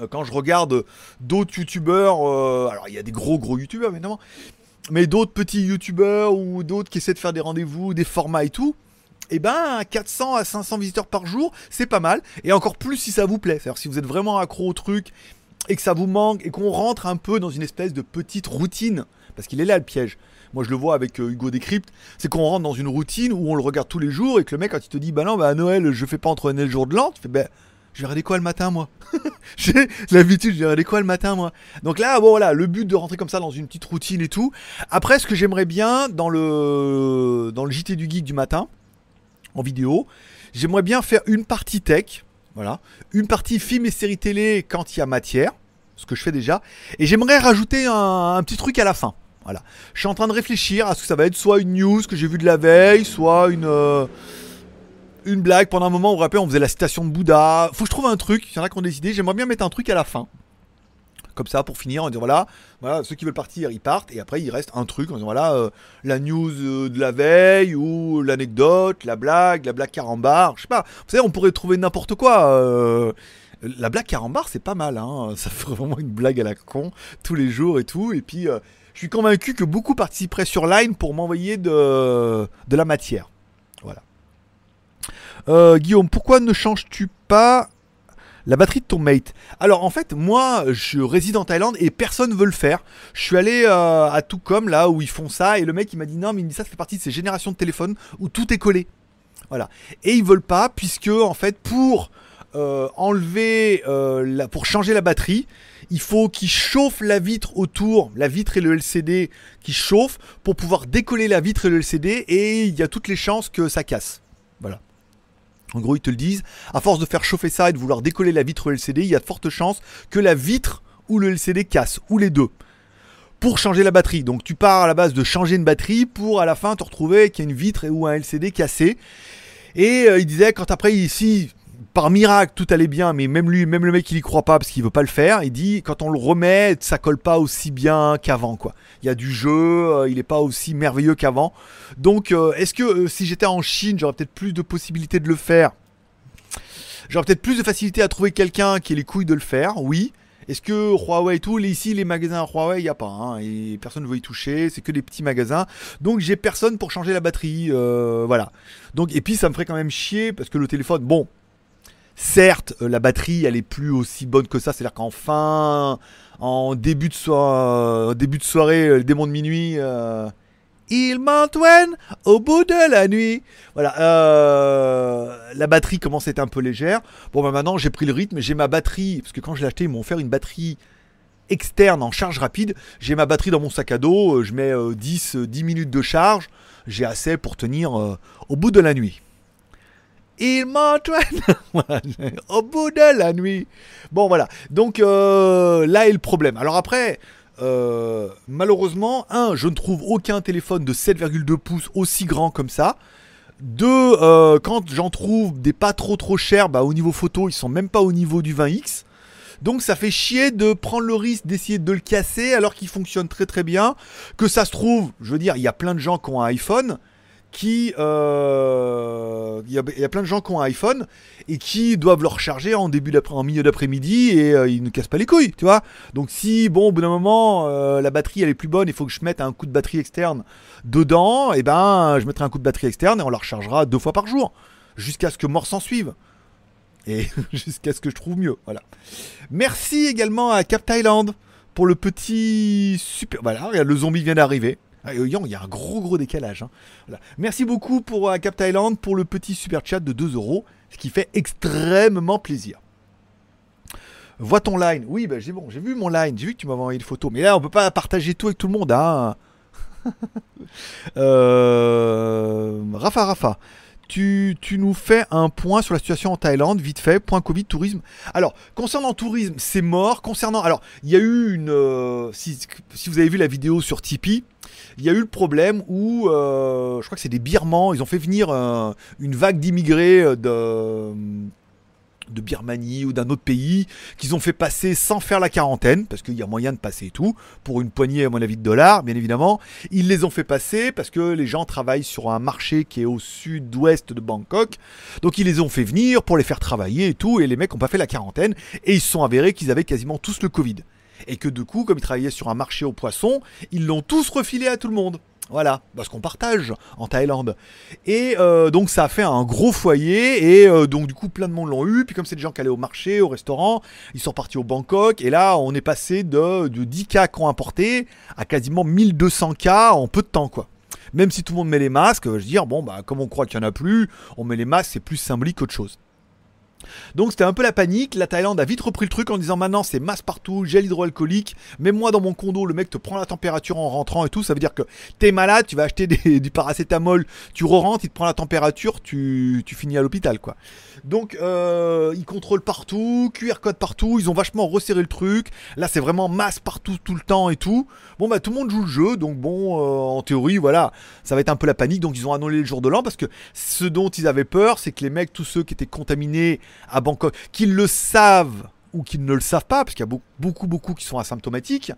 Euh, quand je regarde d'autres youtubeurs, euh, alors il y a des gros gros youtubeurs évidemment, mais d'autres petits youtubeurs ou d'autres qui essaient de faire des rendez-vous, des formats et tout, et eh ben 400 à 500 visiteurs par jour, c'est pas mal, et encore plus si ça vous plaît, c'est-à-dire si vous êtes vraiment accro au truc et que ça vous manque et qu'on rentre un peu dans une espèce de petite routine, parce qu'il est là le piège moi je le vois avec euh, Hugo Décrypte, c'est qu'on rentre dans une routine où on le regarde tous les jours et que le mec quand il te dit bah non bah à Noël je fais pas entre Noël et le jour de l'an, tu fais bah Je vais regarder quoi le matin, moi? J'ai l'habitude, je vais regarder quoi le matin, moi? Donc là, bon, voilà, le but de rentrer comme ça dans une petite routine et tout. Après, ce que j'aimerais bien dans le, dans le JT du Geek du matin, en vidéo, j'aimerais bien faire une partie tech, voilà, une partie film et séries télé quand il y a matière, ce que je fais déjà, et j'aimerais rajouter un, petit truc à la fin. Voilà. Je suis en train de réfléchir à ce que ça va être soit une news que j'ai vue de la veille, soit une. Euh, une blague pendant un moment, vous vous rappelez, on faisait la citation de Bouddha. Faut que je trouve un truc, il y en a qui ont décidé, j'aimerais bien mettre un truc à la fin. Comme ça, pour finir, en disant voilà, voilà, ceux qui veulent partir, ils partent, et après il reste un truc, en disant voilà, euh, la news euh, de la veille, ou l'anecdote, la blague, la blague carambar, je sais pas. Vous savez, on pourrait trouver n'importe quoi. La blague carambar, c'est pas mal, hein. Ça fait vraiment une blague à la con, tous les jours et tout, et puis. Je suis convaincu que beaucoup participeraient sur Line pour m'envoyer de, de la matière. Euh, Guillaume, pourquoi ne changes-tu pas la batterie de ton mate? Alors en fait, moi, je réside en Thaïlande et personne veut le faire. Je suis allé euh, à tout comme là où ils font ça et le mec il m'a dit non mais il ça fait partie de ces générations de téléphones où tout est collé. Voilà. Et ils veulent pas puisque en fait pour euh, enlever la, pour changer la batterie, il faut qu'il chauffe la vitre autour, la vitre et le LCD qui chauffent pour pouvoir décoller la vitre et le LCD et il y a toutes les chances que ça casse. Voilà. En gros, ils te le disent. À force de faire chauffer ça et de vouloir décoller la vitre LCD, il y a de fortes chances que la vitre ou le LCD casse, ou les deux. Pour changer la batterie. Donc tu pars à la base de changer une batterie pour à la fin te retrouver qu'il y a une vitre ou un LCD cassé. Et euh, il disait quand après ici par miracle, tout allait bien, mais même lui, même le mec, il y croit pas parce qu'il veut pas le faire. Il dit, quand on le remet, ça colle pas aussi bien qu'avant. Il y a du jeu, euh, il est pas aussi merveilleux qu'avant. Donc, euh, est-ce que euh, si j'étais en Chine, j'aurais peut-être plus de possibilités de le faire? J'aurais peut-être plus de facilité à trouver quelqu'un qui ait les couilles de le faire, oui. Est-ce que Huawei et tout, ici les magasins Huawei, il n'y a pas, hein, et personne ne veut y toucher, c'est que des petits magasins. Donc j'ai personne pour changer la batterie, voilà. Donc et puis ça me ferait quand même chier parce que le téléphone, bon, Certes, euh, la batterie, elle est plus aussi bonne que ça. C'est-à-dire qu'en fin, en début de, soirée, début de soirée, le démon de minuit, euh, il m'entoine au bout de la nuit. Voilà, euh, la batterie commence à être un peu légère. Bon, bah maintenant, j'ai pris le rythme. J'ai ma batterie, parce que quand je l'ai acheté, ils m'ont offert une batterie externe en charge rapide. J'ai ma batterie dans mon sac à dos. Je mets 10, 10 minutes de charge. J'ai assez pour tenir au bout de la nuit il m'entraîne au bout de la nuit. Bon voilà, donc euh, là est le problème. Alors après, euh, malheureusement, un, je ne trouve aucun téléphone de 7,2 pouces aussi grand comme ça. Deux, euh, quand j'en trouve des pas trop trop chers, bah, au niveau photo, ils sont même pas au niveau du 20X. Donc ça fait chier de prendre le risque d'essayer de le casser alors qu'il fonctionne très très bien. Que ça se trouve, je veux dire, il y a plein de gens qui ont un iPhone qui... Euh, il y, a plein de gens qui ont un iPhone et qui doivent le recharger en, début en milieu d'après-midi et euh, ils ne cassent pas les couilles, tu vois. Donc si, bon, au bout d'un moment, euh, la batterie elle est plus bonne, il faut que je mette un coup de batterie externe dedans, et eh ben je mettrai un coup de batterie externe et on la rechargera deux fois par jour, jusqu'à ce que mort s'en suive. Et jusqu'à ce que je trouve mieux, voilà. Merci également à Cap Thailand pour le petit super... Voilà, le zombie vient d'arriver. Ah, il y a un gros gros décalage. Hein. Merci beaucoup pour euh, Cap Thailand pour le petit super chat de 2 euros, ce qui fait extrêmement plaisir. Vois ton line. Oui, bah, j'ai vu mon line. J'ai vu que tu m'avais envoyé une photo. Mais là, on peut pas partager tout avec tout le monde. Hein. Euh, Rafa, Rafa. Tu, nous fais un point sur la situation en Thaïlande, vite fait, point Covid, tourisme. Alors, concernant tourisme, c'est mort. Concernant. Alors, il y a eu une. Euh, si, vous avez vu la vidéo sur Tipeee, il y a eu le problème où, euh, je crois que c'est des Birmans, ils ont fait venir euh, une vague d'immigrés euh, de, Birmanie ou d'un autre pays, qu'ils ont fait passer sans faire la quarantaine, parce qu'il y a moyen de passer et tout, pour une poignée, à mon avis, de dollars, bien évidemment. Ils les ont fait passer parce que les gens travaillent sur un marché qui est au sud-ouest de Bangkok. Donc ils les ont fait venir pour les faire travailler et tout, et les mecs n'ont pas fait la quarantaine, et ils se sont avérés qu'ils avaient quasiment tous le Covid et que du coup, comme ils travaillaient sur un marché aux poissons, ils l'ont tous refilé à tout le monde. Voilà, parce qu'on partage en Thaïlande. Et euh, donc ça a fait un gros foyer, et euh, donc du coup plein de monde l'ont eu, puis comme c'est des gens qui allaient au marché, au restaurant, ils sont partis au Bangkok, et là on est passé de, 10 cas qu'on importé à quasiment 1200 cas en peu de temps quoi. Même si tout le monde met les masques, je veux dire, bon bah comme on croit qu'il n'y en a plus, on met les masques, c'est plus symbolique qu'autre chose. Donc c'était un peu la panique. La Thaïlande a vite repris le truc en disant maintenant c'est masse partout, gel hydroalcoolique. Même moi dans mon condo, le mec te prend la température en rentrant et tout. Ça veut dire que t'es malade, tu vas acheter du paracétamol, tu re-rentres, il te prend la température, tu, finis à l'hôpital quoi. Donc euh, ils contrôlent partout, QR code partout. Ils ont vachement resserré le truc. Là c'est vraiment masse partout tout le temps et tout. Bon bah tout le monde joue le jeu. Donc bon, euh, en théorie voilà, ça va être un peu la panique. Donc ils ont annulé le jour de l'an parce que ce dont ils avaient peur, c'est que les mecs, tous ceux qui étaient contaminés à Bangkok, qu'ils le savent ou qu'ils ne le savent pas, parce qu'il y a beaucoup, beaucoup qui sont asymptomatiques,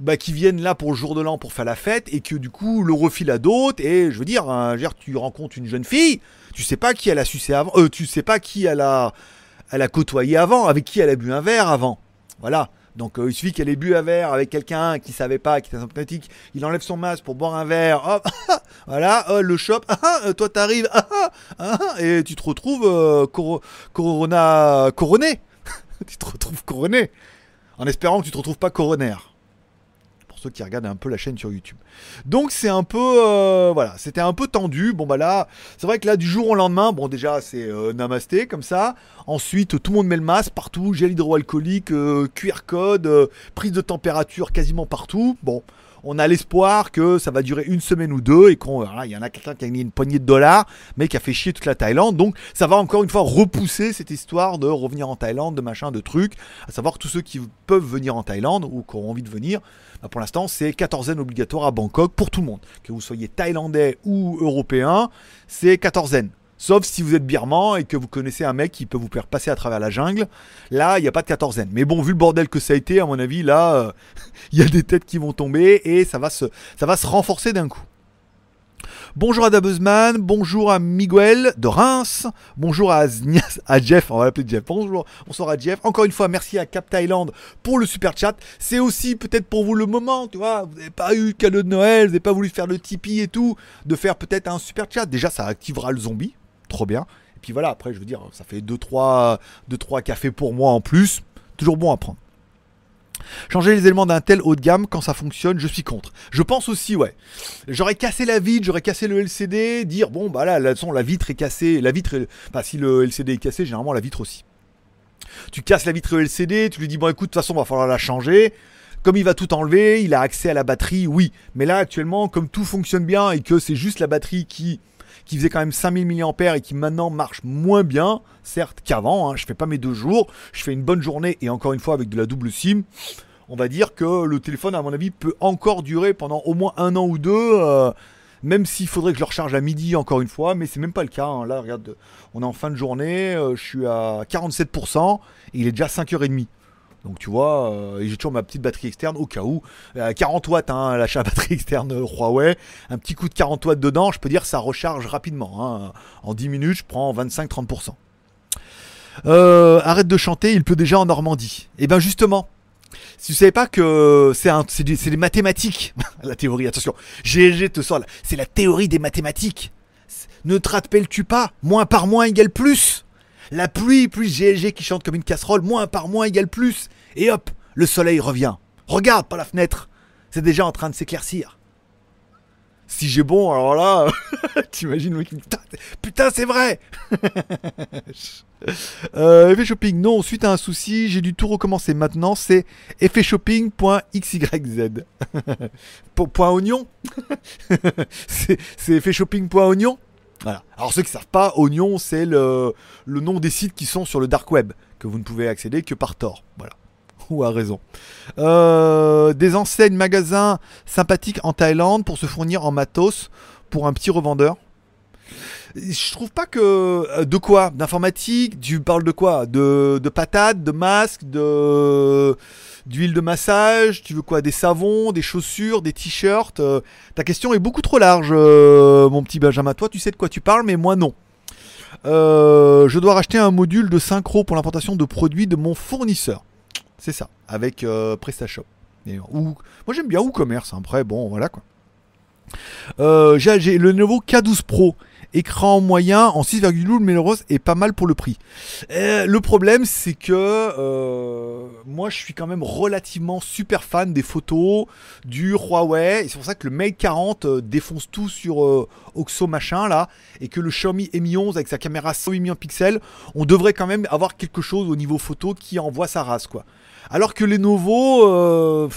bah, qui viennent là pour le jour de l'an pour faire la fête et que du coup le refile à d'autres. Et je veux dire, hein, tu rencontres une jeune fille, tu sais pas qui elle a sucé avant, euh, tu sais pas qui elle a, elle a côtoyé avant, avec qui elle a bu un verre avant. Voilà. Donc euh, il suffit qu'elle ait bu un verre avec quelqu'un qui savait pas, qui était asymptomatique, il enlève son masque pour boire un verre, hop, voilà, oh, le shop, ah, ah, toi t'arrives, ah, et tu te retrouves euh, corona, couronné. tu te retrouves couronné. En espérant que tu te retrouves pas coronaire qui regardent un peu la chaîne sur YouTube. Donc c'est un peu, euh, voilà, c'était un peu tendu. Bon bah là, c'est vrai que là du jour au lendemain, bon déjà c'est euh, namasté comme ça. Ensuite tout le monde met le masque partout, gel hydroalcoolique, euh, QR code, prise de température quasiment partout. Bon, on a l'espoir que ça va durer une semaine ou deux et qu'on y en a quelqu'un qui a mis une poignée de dollars mais qui a fait chier toute la Thaïlande donc ça va encore une fois repousser cette histoire de revenir en Thaïlande de machin de trucs à savoir tous ceux qui peuvent venir en Thaïlande ou qui ont envie de venir pour l'instant c'est quatorzaine obligatoire à Bangkok pour tout le monde que vous soyez thaïlandais ou européen c'est quatorzaine Sauf si vous êtes birman et que vous connaissez un mec qui peut vous faire passer à travers la jungle. Là, il n'y a pas de quatorzaine. Mais bon, vu le bordel que ça a été, à mon avis, là, euh, il y a des têtes qui vont tomber et ça va se, ça va se renforcer d'un coup. Bonjour à Dabuzman, bonjour à Miguel de Reims, bonjour à, à Jeff, on va l'appeler Jeff, bonjour, bonsoir à Jeff. Encore une fois, merci à Cap Thailand pour le super chat. C'est aussi peut-être pour vous le moment, tu vois, vous n'avez pas eu cadeau de Noël, vous n'avez pas voulu faire le Tipeee et tout, de faire peut-être un super chat. Déjà, ça activera le zombie, trop bien. Et puis voilà, après, je veux dire, ça fait 2-3 cafés pour moi en plus. Toujours bon à prendre. Changer les éléments d'un tel haut de gamme quand ça fonctionne, je suis contre. Je pense aussi, ouais. J'aurais cassé la vitre, j'aurais cassé le LCD, dire bon bah là, la, la vitre est cassée, la vitre, est... enfin si le LCD est cassé, généralement la vitre aussi. Tu casses la vitre LCD, tu lui dis bon écoute, de toute façon, va falloir la changer. Comme il va tout enlever, il a accès à la batterie, oui. Mais là actuellement, comme tout fonctionne bien et que c'est juste la batterie qui qui faisait quand même 5000 mAh et qui maintenant marche moins bien, certes qu'avant, hein, je fais pas mes deux jours, je fais une bonne journée et encore une fois avec de la double SIM, on va dire que le téléphone à mon avis peut encore durer pendant au moins un an ou deux, euh, même s'il faudrait que je le recharge à midi encore une fois, mais c'est même pas le cas, hein. là regarde, on est en fin de journée, euh, je suis à 47% et il est déjà 5h30. Donc tu vois, euh, j'ai toujours ma petite batterie externe au cas où. 40 watts, hein, l'achat batterie externe Huawei. Un petit coup de 40 watts dedans, je peux dire ça recharge rapidement. Hein. En 10 minutes, je prends 25-30%. Euh, arrête de chanter, il pleut déjà en Normandie. Et eh bien justement, si vous savez pas que c'est des mathématiques, la théorie, attention, GLG te sort c'est la théorie des mathématiques. Ne te rappelles-tu pas? Moins par moins égale plus la pluie plus GLG qui chante comme une casserole, moins par moins égale plus. Et hop, le soleil revient. Regarde par la fenêtre, c'est déjà en train de s'éclaircir. Si j'ai bon, alors là, t'imagines, putain, putain c'est vrai euh, Effet shopping, non, suite à un souci, j'ai dû tout recommencer. Maintenant, c'est effetshopping.xyz. Point oignon C'est effetshopping.oignon alors ceux qui ne savent pas, Oignon, c'est le, nom des sites qui sont sur le dark web, que vous ne pouvez accéder que par Tor. Voilà. Ou à raison. Euh, des enseignes, magasins sympathiques en Thaïlande pour se fournir en matos pour un petit revendeur. Je trouve pas que. Euh, de quoi? D'informatique? Tu parles de quoi? De, de patates, de masques, de d'huile de massage, tu veux quoi Des savons, des chaussures, des t-shirts euh, Ta question est beaucoup trop large, euh, mon petit Benjamin. Toi, tu sais de quoi tu parles, mais moi non. Euh, je dois racheter un module de synchro pour l'importation de produits de mon fournisseur. C'est ça, avec PrestaShop. moi j'aime bien WooCommerce, hein. après bon voilà quoi. j'ai le nouveau K12 Pro Écran moyen en 6,12 mm est pas mal pour le prix. Euh, le problème, c'est que euh, moi, je suis quand même relativement super fan des photos du Huawei. Et c'est pour ça que le Mate 40 euh, défonce tout sur Oxo machin là, et que le Xiaomi Mi 11 avec sa caméra 108 millions de pixels, on devrait quand même avoir quelque chose au niveau photo qui envoie sa race quoi. Alors que les nouveaux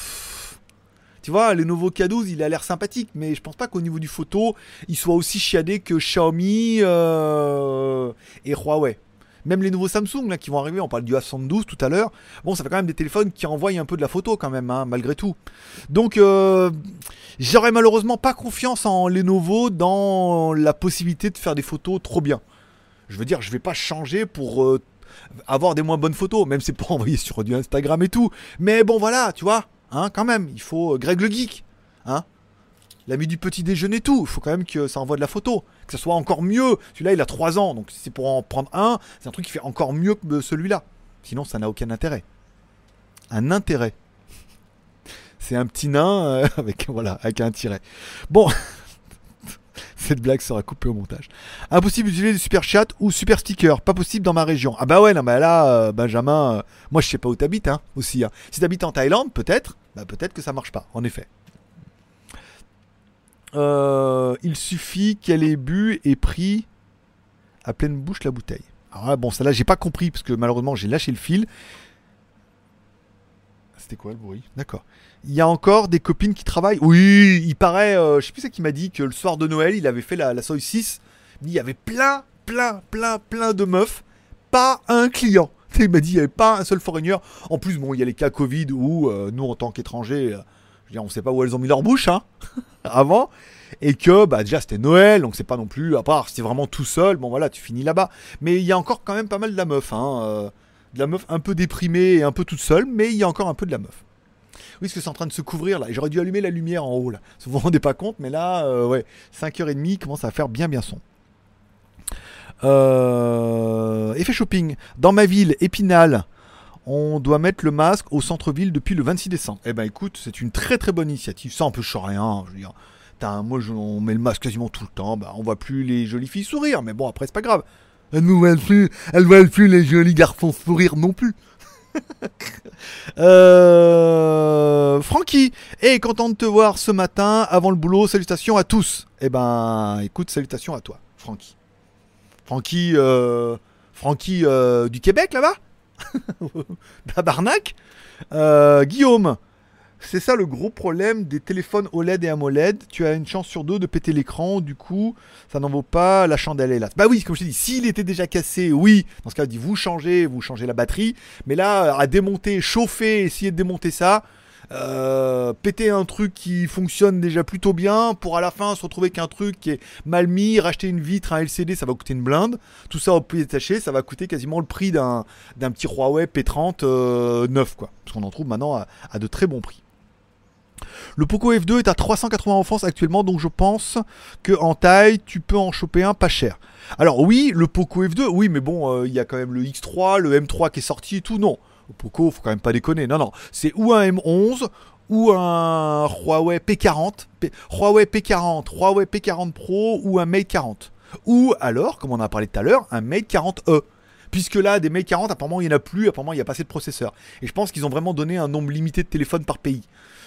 tu vois, le nouveau K12, il a l'air sympathique, mais je pense pas qu'au niveau du photo, il soit aussi chiadé que Xiaomi euh, et Huawei. Même les nouveaux Samsung là, qui vont arriver, on parle du A72 tout à l'heure. Bon, ça fait quand même des téléphones qui envoient un peu de la photo quand même, hein, malgré tout. Donc, euh, j'aurais malheureusement pas confiance en Lenovo dans la possibilité de faire des photos trop bien. Je veux dire, je vais pas changer pour euh, avoir des moins bonnes photos, même si c'est pour envoyer sur du Instagram et tout. Mais bon, voilà, tu vois. Hein, quand même, il faut euh, Greg le geek, hein L'ami du petit déjeuner, tout. Il faut quand même que ça envoie de la photo. Que ça soit encore mieux. Celui-là, il a 3 ans. Donc, si c'est pour en prendre un, c'est un truc qui fait encore mieux que celui-là. Sinon, ça n'a aucun intérêt. Un intérêt. C'est un petit nain euh, avec, voilà, avec un tiret. Bon. Cette blague sera coupée au montage. Impossible d'utiliser du super chat ou super sticker. Pas possible dans ma région. Ah bah ouais, non, là, euh, Benjamin, euh, moi je sais pas où t'habites, hein, aussi. Hein. Si t'habites en Thaïlande, peut-être, bah peut-être que ça marche pas, en effet. Euh, il suffit qu'elle ait bu et pris à pleine bouche la bouteille. Alors là, bon, ça là, j'ai pas compris parce que malheureusement j'ai lâché le fil. C'était quoi le bruit D'accord. Il y a encore des copines qui travaillent? Oui, il paraît, euh, je sais plus ce qui m'a dit que le soir de Noël, il avait fait la, la Soy 6. Il y avait plein, plein, plein, plein de meufs. Pas un client. Il m'a dit il n'y avait pas un seul foreigner. En plus, bon, il y a les cas Covid où euh, nous, en tant qu'étrangers, euh, on sait pas où elles ont mis leur bouche hein, avant. Et que bah, déjà c'était Noël, donc c'est pas non plus, à part si vraiment tout seul, bon voilà, tu finis là-bas. Mais il y a encore quand même pas mal de la. Hein, de la meuf un peu déprimée et un peu toute seule, mais il y a encore un peu de la meuf. Oui, parce que c'est en train de se couvrir là. J'aurais dû allumer la lumière en haut là. Vous vous rendez pas compte, mais là, euh, ouais, 5h30 commence à faire bien bien son. Euh, effet shopping. Dans ma ville, Épinal, on doit mettre le masque au centre-ville depuis le 26 décembre. Eh ben écoute, c'est une très très bonne initiative. Ça, on peut rien. Je veux dire, moi, on met le masque quasiment tout le temps. Bah, on voit plus les jolies filles sourire, mais bon, après, c'est pas grave. Elle ne voit plus, elle voit plus les jolis garçons sourire non plus. euh, Francky, et content de te voir ce matin avant le boulot. Salutations à tous. Eh ben, écoute, salutations à toi, Francky. Francky, euh, Francky euh, du Québec là-bas, Tabarnak. Euh, Guillaume, c'est ça le gros problème des téléphones OLED et AMOLED. Tu as une chance sur deux de péter l'écran, du coup, ça n'en vaut pas la chandelle là. Bah oui, comme je t'ai dit, s'il était déjà cassé, oui, dans ce cas, dit vous changez, vous changez la batterie. Mais là, à démonter, chauffer, essayer de démonter ça, euh, péter un truc qui fonctionne déjà plutôt bien pour à la fin se retrouver qu'un truc qui est mal mis, racheter une vitre, un LCD, ça va coûter une blinde. Tout ça au pied détaché, ça va coûter quasiment le prix d'un petit Huawei P30 euh, neuf, quoi. Parce qu'on en trouve maintenant à de très bons prix. Le Poco F2 est à 380 en France actuellement, donc je pense que en taille, tu peux en choper un pas cher. Alors oui, le Poco F2, oui, mais bon, euh, il y a quand même le X3, le M3 qui est sorti et tout. Non, le Poco, faut quand même pas déconner. Non, non, c'est ou un M11 ou un Huawei P40, Huawei P40, Huawei P40 Pro ou un Mate 40. Ou alors, comme on a parlé tout à l'heure, un Mate 40e. Puisque là, des Mate 40, apparemment, il n'y en a plus, apparemment, il n'y a pas assez de processeurs. Et je pense qu'ils ont vraiment donné un nombre limité de téléphones par pays.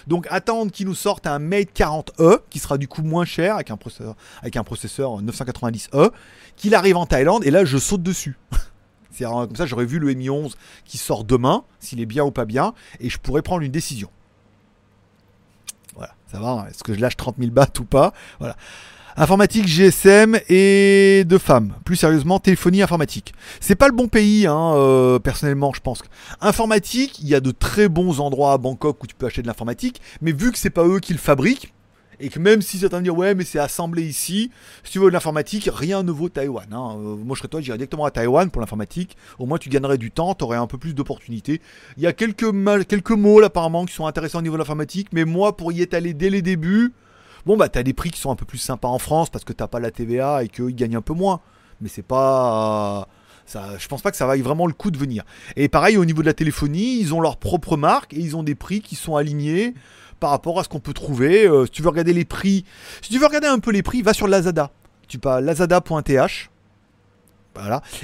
Donc attendre qu'ils nous sortent un Mate 40e, qui sera du coup moins cher, avec un processeur, avec un processeur 990e, qu'il arrive en Thaïlande, et là je saute dessus. C'est comme ça, j'aurais vu le Mi 11 qui sort demain, s'il est bien ou pas bien, et je pourrais prendre une décision. Voilà, ça va, est-ce que je lâche 30 000 bahts ou pas? Voilà. Informatique, GSM et de femmes. Plus sérieusement, téléphonie informatique. C'est pas le bon pays, hein, euh, personnellement, je pense. Informatique, il y a de très bons endroits à Bangkok où tu peux acheter de l'informatique, mais vu que c'est pas eux qui le fabriquent, et que même si certains disent ouais mais c'est assemblé ici, si tu veux de l'informatique, rien ne vaut Taïwan. Hein. Euh, moi je serais toi, j'irais directement à Taïwan pour l'informatique. Au moins tu gagnerais du temps, tu aurais un peu plus d'opportunités. Il y a quelques, quelques mots apparemment qui sont intéressants au niveau de l'informatique, mais moi pour y être dès les débuts, Bon, bah, t'as des prix qui sont un peu plus sympas en France parce que t'as pas la TVA et qu'ils gagnent un peu moins. Mais c'est pas. Je pense pas que ça vaille vraiment le coup de venir. Et pareil, au niveau de la téléphonie, ils ont leur propre marque et ils ont des prix qui sont alignés par rapport à ce qu'on peut trouver. Euh, si tu veux regarder les prix, si tu veux regarder un peu les prix, va sur Lazada. tu pas lazada.th.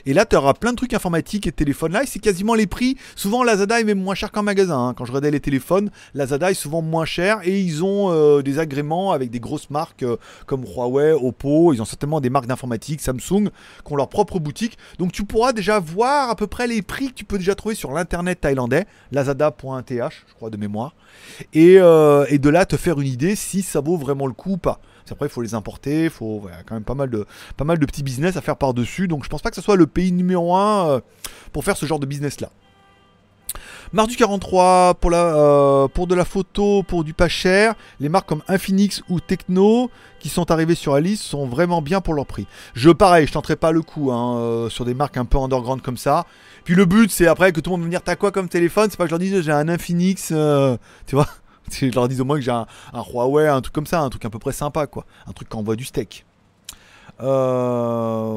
Et là, tu auras plein de trucs informatiques et de téléphones. Là, c'est quasiment les prix. Souvent, Lazada est même moins cher qu'en magasin. hein. Quand je regardais les téléphones, Lazada est souvent moins cher et ils ont euh, des agréments avec des grosses marques euh, comme Huawei, Oppo. Ils ont certainement des marques d'informatique, Samsung, qui ont leur propre boutique. Donc, tu pourras déjà voir à peu près les prix que tu peux déjà trouver sur l'internet thaïlandais, lazada.th, je crois de mémoire. Et, euh, et de là, te faire une idée si ça vaut vraiment le coup ou pas. Après, il faut les importer, il faut voilà, quand même pas mal, de, pas mal de petits business à faire par-dessus. Donc, je pense pas que ce soit le pays numéro un euh, pour faire ce genre de business-là. Marque du 43 pour, la, euh, pour de la photo, pour du pas cher. Les marques comme Infinix ou Techno qui sont arrivées sur Alice sont vraiment bien pour leur prix. Je, pareil, je tenterai pas le coup hein, euh, sur des marques un peu underground comme ça. Puis le but, c'est après que tout le monde me dire T'as quoi comme téléphone? C'est pas que je leur dise J'ai un Infinix, tu vois Je leur dis au moins que j'ai un, un Huawei, un truc comme ça, un truc à peu près sympa, quoi. Un truc qui envoie du steak. Euh...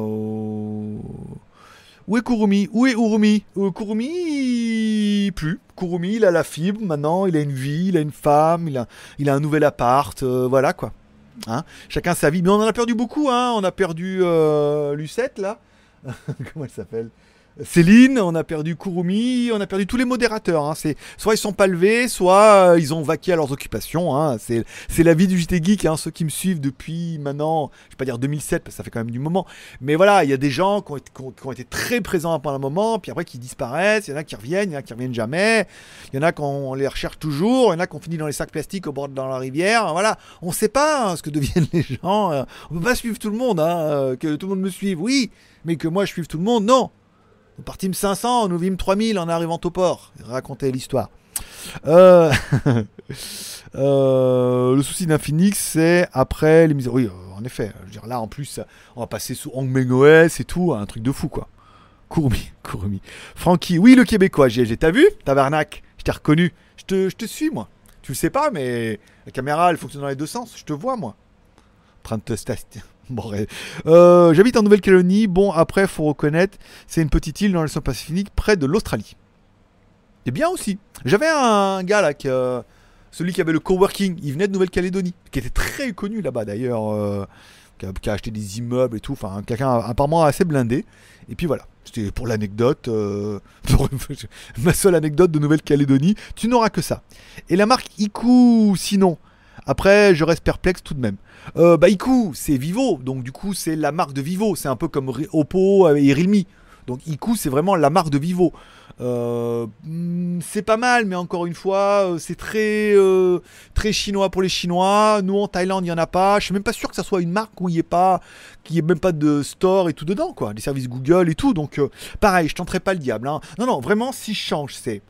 Où est Kurumi? Où est Urumi? Euh, Kurumi plus. Kurumi, il a la fibre maintenant, il a une vie, il a une femme, il a, un nouvel appart, euh, voilà quoi. Hein? Chacun sa vie. Mais on en a perdu beaucoup, hein. On a perdu Lucette là. Comment elle s'appelle? Céline, on a perdu Kurumi, on a perdu tous les modérateurs. hein. C'est soit ils sont pas levés, soit euh, ils ont vaqué à leurs occupations. hein. C'est c'est la vie du JT Geek. hein. Ceux qui me suivent depuis maintenant, je vais pas dire 2007 parce que ça fait quand même du moment. Mais voilà, il y a des gens qui ont, été, très présents pendant un moment, puis après qui disparaissent. Il y en a qui reviennent, il y en a qui reviennent jamais. Il y en a qu'on les recherche toujours. Il y en a qui ont fini dans les sacs plastiques au bord de dans la rivière. Voilà, on sait pas ce que deviennent les gens. euh. On peut pas suivre tout le monde. euh, Que tout le monde me suive, oui, mais que moi je suive tout le monde, non. Nous partîmes 500, nous vîmes 3000 en arrivant au port. Racontez l'histoire. Euh, euh, le souci d'Infinix, c'est après les mises. Oui, euh, en effet. Je veux dire, là, en plus, on va passer sous Hangmeng OS et tout. Un truc de fou, quoi. Kurumi, Kurumi. Francky, oui, le Québécois. GG, t'as vu Tabarnak Je t'ai reconnu. Je te, je te suis, moi. Tu le sais pas, mais la caméra, elle fonctionne dans les deux sens. Je te vois, moi. En train de te. Euh, J'habite en Nouvelle-Calédonie. Bon, après, faut reconnaître, c'est une petite île dans l'océan Pacifique près de l'Australie. C'est bien aussi. J'avais un gars là, euh, celui qui avait le coworking, il venait de Nouvelle-Calédonie, qui était très connu là-bas d'ailleurs, euh, qui, a, acheté des immeubles et tout, enfin quelqu'un apparemment assez blindé. Et puis voilà, c'était pour l'anecdote, ma seule anecdote de Nouvelle-Calédonie, tu n'auras que ça. Et la marque Iku, sinon, après je reste perplexe tout de même. Euh, bah Iku, c'est Vivo, donc du coup c'est la marque de Vivo, c'est un peu comme Oppo et Realme. Donc Iku, c'est vraiment la marque de Vivo. Euh, hmm, c'est pas mal, mais encore une fois, euh, c'est très, euh, très chinois pour les Chinois. Nous en Thaïlande, il y en a pas. Je suis même pas sûr que ça soit une marque où il n'y ait pas, ait même pas de store et tout dedans, quoi. Les services Google et tout. Donc, pareil, je tenterai pas le diable. hein. Non, non, vraiment, si je change, c'est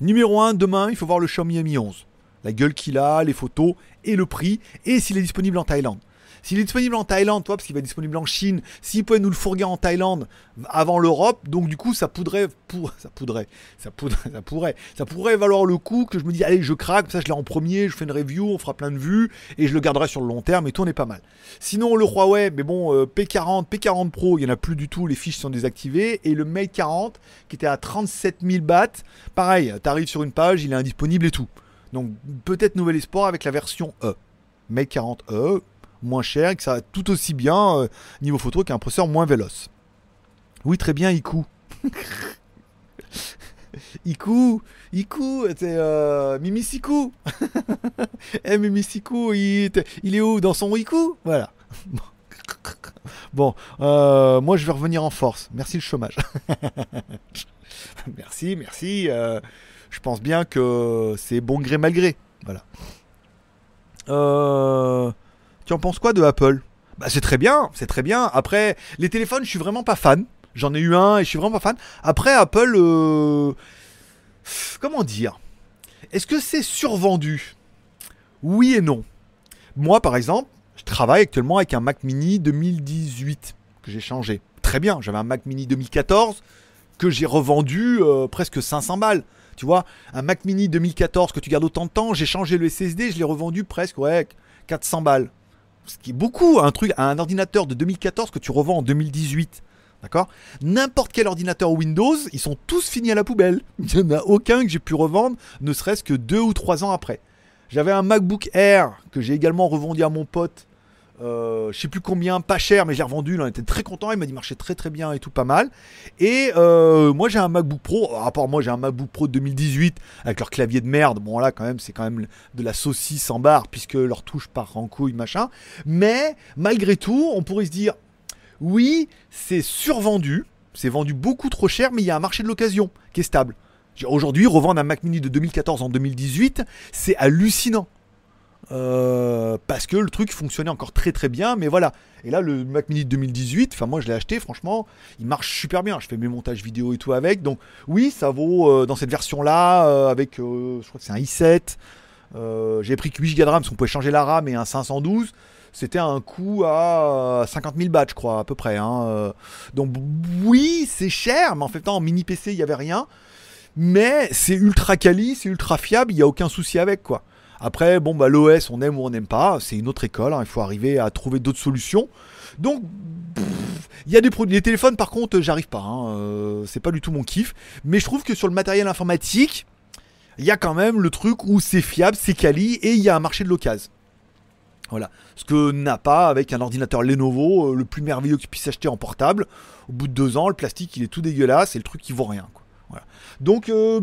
numéro 1, demain, il faut voir le Xiaomi Mi 11. La gueule qu'il a, les photos et le prix, et s'il est disponible en Thaïlande. S'il est disponible en Thaïlande, toi, parce qu'il va être disponible en Chine, s'il pouvait nous le fourguer en Thaïlande avant l'Europe, donc du coup, ça poudrait, ça poudrait, ça poudrait, ça pourrait, ça pourrait valoir le coup que je me dis, allez, je craque, ça je l'ai en premier, je fais une review, on fera plein de vues, et je le garderai sur le long terme, et tout, on est pas mal. Sinon, le Huawei, mais bon, euh, P40, P40 Pro, il n'y en a plus du tout, les fiches sont désactivées, et le Mate 40, qui était à 37 000 bahts, pareil, t'arrives sur une page, il est indisponible et tout. Donc, peut-être nouvel espoir avec la version E. Mate 40E, moins cher et que ça va tout aussi bien euh, niveau photo qu'un processeur moins véloce. Oui, très bien, Iku. Iku, Iku, c'est euh, Mimisiku. eh, Mimisiku, il, il est où Dans son Iku? Voilà. Bon, euh, moi je vais revenir en force. Merci le chômage. merci, merci. euh, je pense bien que c'est bon gré mal gré. Voilà. Euh, tu en penses quoi de Apple? Bah c'est très bien, c'est très bien. Après, les téléphones, je suis vraiment pas fan. J'en ai eu un et je suis vraiment pas fan. Après, Apple, euh, comment dire? Est-ce que c'est survendu? Oui et non. Moi, par exemple, je travaille actuellement avec un Mac Mini 2018 que j'ai changé. Très bien, j'avais un Mac Mini 2014 que j'ai revendu euh, presque 500 balles. Tu vois, un Mac Mini 2014 que tu gardes autant de temps, j'ai changé le SSD, je l'ai revendu presque ouais, 400 balles. Ce qui est beaucoup, un truc, un ordinateur de 2014 que tu revends en 2018. D'accord? N'importe quel ordinateur Windows, ils sont tous finis à la poubelle. Il n'y en a aucun que j'ai pu revendre, ne serait-ce que deux ou trois ans après. J'avais un MacBook Air que j'ai également revendu à mon pote euh, je sais plus combien, pas cher, mais j'ai revendu. Il en était très content. Il m'a dit marchait très très bien et tout, pas mal. Et euh, moi j'ai un MacBook Pro. À part moi j'ai un MacBook Pro 2018 avec leur clavier de merde. Bon là quand même c'est quand même de la saucisse en barre puisque leur touche part en couille machin. Mais malgré tout, on pourrait se dire oui c'est survendu, c'est vendu beaucoup trop cher, mais il y a un marché de l'occasion qui est stable. Aujourd'hui, revendre un Mac Mini de 2014 en 2018, c'est hallucinant. Euh, parce que le truc fonctionnait encore très très bien, mais voilà. Et là, le Mac Mini 2018, enfin moi je l'ai acheté, franchement, il marche super bien. Je fais mes montages vidéo et tout avec, donc oui, ça vaut euh, dans cette version-là euh, avec, je crois que c'est un i7. J'ai pris 8 Go de RAM, parce qu'on pouvait changer la RAM et un 512. C'était un coût à 50 000 bahts, je crois, à peu près. Hein. Donc oui, c'est cher, mais en fait, en mini PC, il n'y avait rien. Mais c'est ultra quali, c'est ultra fiable, il n'y a aucun souci avec quoi. Après, bon, bah, l'OS, on aime ou on n'aime pas, c'est une autre école, hein. il faut arriver à trouver d'autres solutions. Donc, il y a des produits. Les téléphones, par contre, j'arrive pas, hein. euh, c'est pas du tout mon kiff. Mais je trouve que sur le matériel informatique, il y a quand même le truc où c'est fiable, c'est quali et il y a un marché de l'occasion. Voilà. Ce que n'a pas avec un ordinateur Lenovo, euh, le plus merveilleux que tu puisses acheter en portable. Au bout de deux ans, le plastique il est tout dégueulasse et le truc il vaut rien. Donc, euh,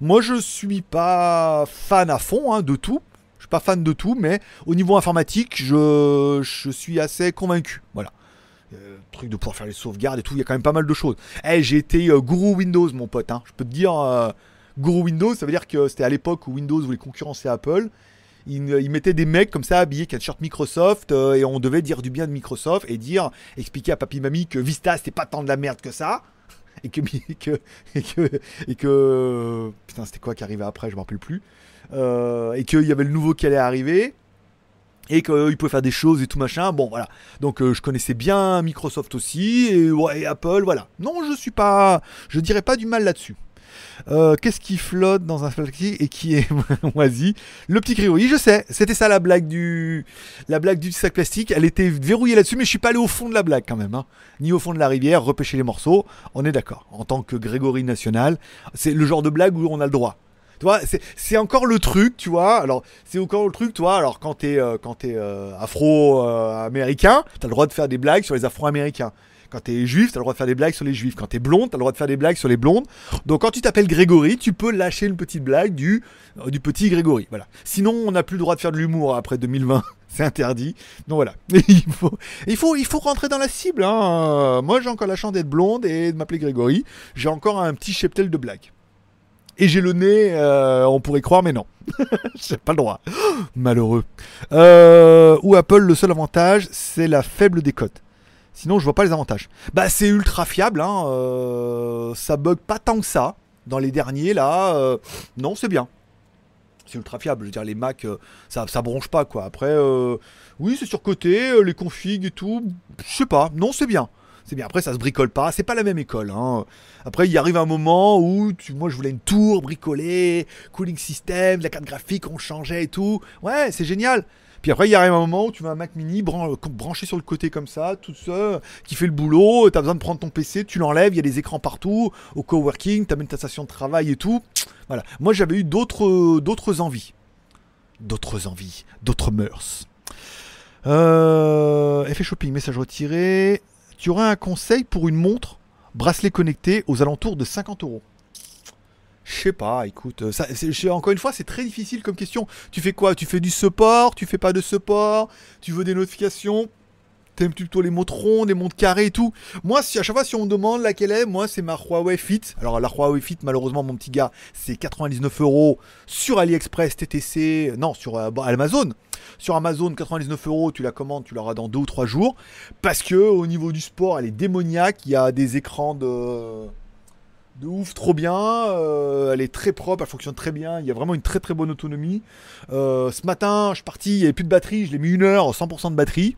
moi je suis pas fan à fond hein, de tout. Je suis pas fan de tout, mais au niveau informatique, je, suis assez convaincu. Voilà. Euh, truc de pouvoir faire les sauvegardes et tout, il y a quand même pas mal de choses. Eh, j'ai été euh, gourou Windows, mon pote. Hein. Je peux te dire, gourou Windows, ça veut dire que c'était à l'époque où Windows voulait concurrencer Apple. Il, mettait des mecs comme ça habillés avec un shirt Microsoft et on devait dire du bien de Microsoft et dire, expliquer à papy mamie que Vista c'était pas tant de la merde que ça et que, et que, et que, putain, c'était quoi qui arrivait après, je me rappelle plus, euh, et qu'il y avait le nouveau qui allait arriver, et qu'il pouvait faire des choses et tout machin. Bon, voilà. Donc, euh, je connaissais bien Microsoft aussi, et, ouais, et Apple, voilà. Non, je suis pas, je dirais pas du mal là-dessus. Euh, qu'est-ce qui flotte dans un plastique et qui est moisi? Le petit cri, je sais. C'était ça la blague du, la blague du sac plastique. Elle était verrouillée là-dessus, mais je suis pas allé au fond de la blague quand même. Hein. Ni au fond de la rivière, repêcher les morceaux. On est d'accord. En tant que Grégory National, c'est le genre de blague où on a le droit. Tu vois, c'est encore le truc, tu vois. Alors, c'est encore le truc, toi. Alors, quand t'es euh, es, euh, afro-américain, t'as le droit de faire des blagues sur les afro-américains. Quand t'es juif, t'as le droit de faire des blagues sur les juifs. Quand t'es blonde, t'as le droit de faire des blagues sur les blondes. Donc quand tu t'appelles Grégory, tu peux lâcher une petite blague du, euh, petit Grégory. Voilà. Sinon, on n'a plus le droit de faire de l'humour après 2020. C'est interdit. Donc voilà. il faut rentrer dans la cible. Hein. Moi, j'ai encore la chance d'être blonde et de m'appeler Grégory. J'ai encore un petit cheptel de blagues. Et j'ai le nez, euh, on pourrait croire, mais non. j'ai pas le droit. Malheureux. Euh, ou Apple, le seul avantage, c'est la faible décote. Sinon, je vois pas les avantages. Bah, c'est ultra fiable, hein, euh, ça bug pas tant que ça. Dans les derniers, là, euh, non, c'est bien. C'est ultra fiable. Je veux dire, les Mac, euh, ça, ça bronche pas, quoi. Après, oui, c'est surcoté, les configs et tout. Je sais pas. Non, c'est bien. C'est bien. Après, ça se bricole pas. C'est pas la même école. Hein. Après, il arrive un moment où moi, je voulais une tour bricolée, cooling system, la carte graphique, on changeait et tout. Ouais, c'est génial. Puis après, il y a un moment où tu veux un Mac mini branché sur le côté comme ça, tout seul, qui fait le boulot. Tu as besoin de prendre ton PC, tu l'enlèves, il y a des écrans partout. Au coworking, tu amènes ta station de travail et tout. Voilà. Moi, j'avais eu d'autres, d'autres envies. D'autres envies, d'autres mœurs. Euh, effet shopping, message retiré. Tu aurais un conseil pour une montre bracelet connecté aux alentours de 50 euros? Je sais pas, écoute, ça, encore une fois, c'est très difficile comme question. Tu fais quoi? Tu fais du support? Tu fais pas de support? Tu veux des notifications? T'aimes plutôt les montres rondes, les montres carrées et tout. Moi, si à chaque fois, si on me demande laquelle est, moi, c'est ma Huawei Fit. Alors, la Huawei Fit, malheureusement, mon petit gars, c'est 99 euros sur AliExpress, TTC, non, sur euh, Amazon. Sur Amazon, 99 euros, tu la commandes, tu l'auras dans 2 ou 3 jours. Parce que, au niveau du sport, elle est démoniaque. Il y a des écrans de de ouf, trop bien. Euh, elle est très propre, elle fonctionne très bien. Il y a vraiment une très très bonne autonomie. Euh, ce matin, je suis parti, il n'y avait plus de batterie. Je l'ai mis une heure, 100% de batterie.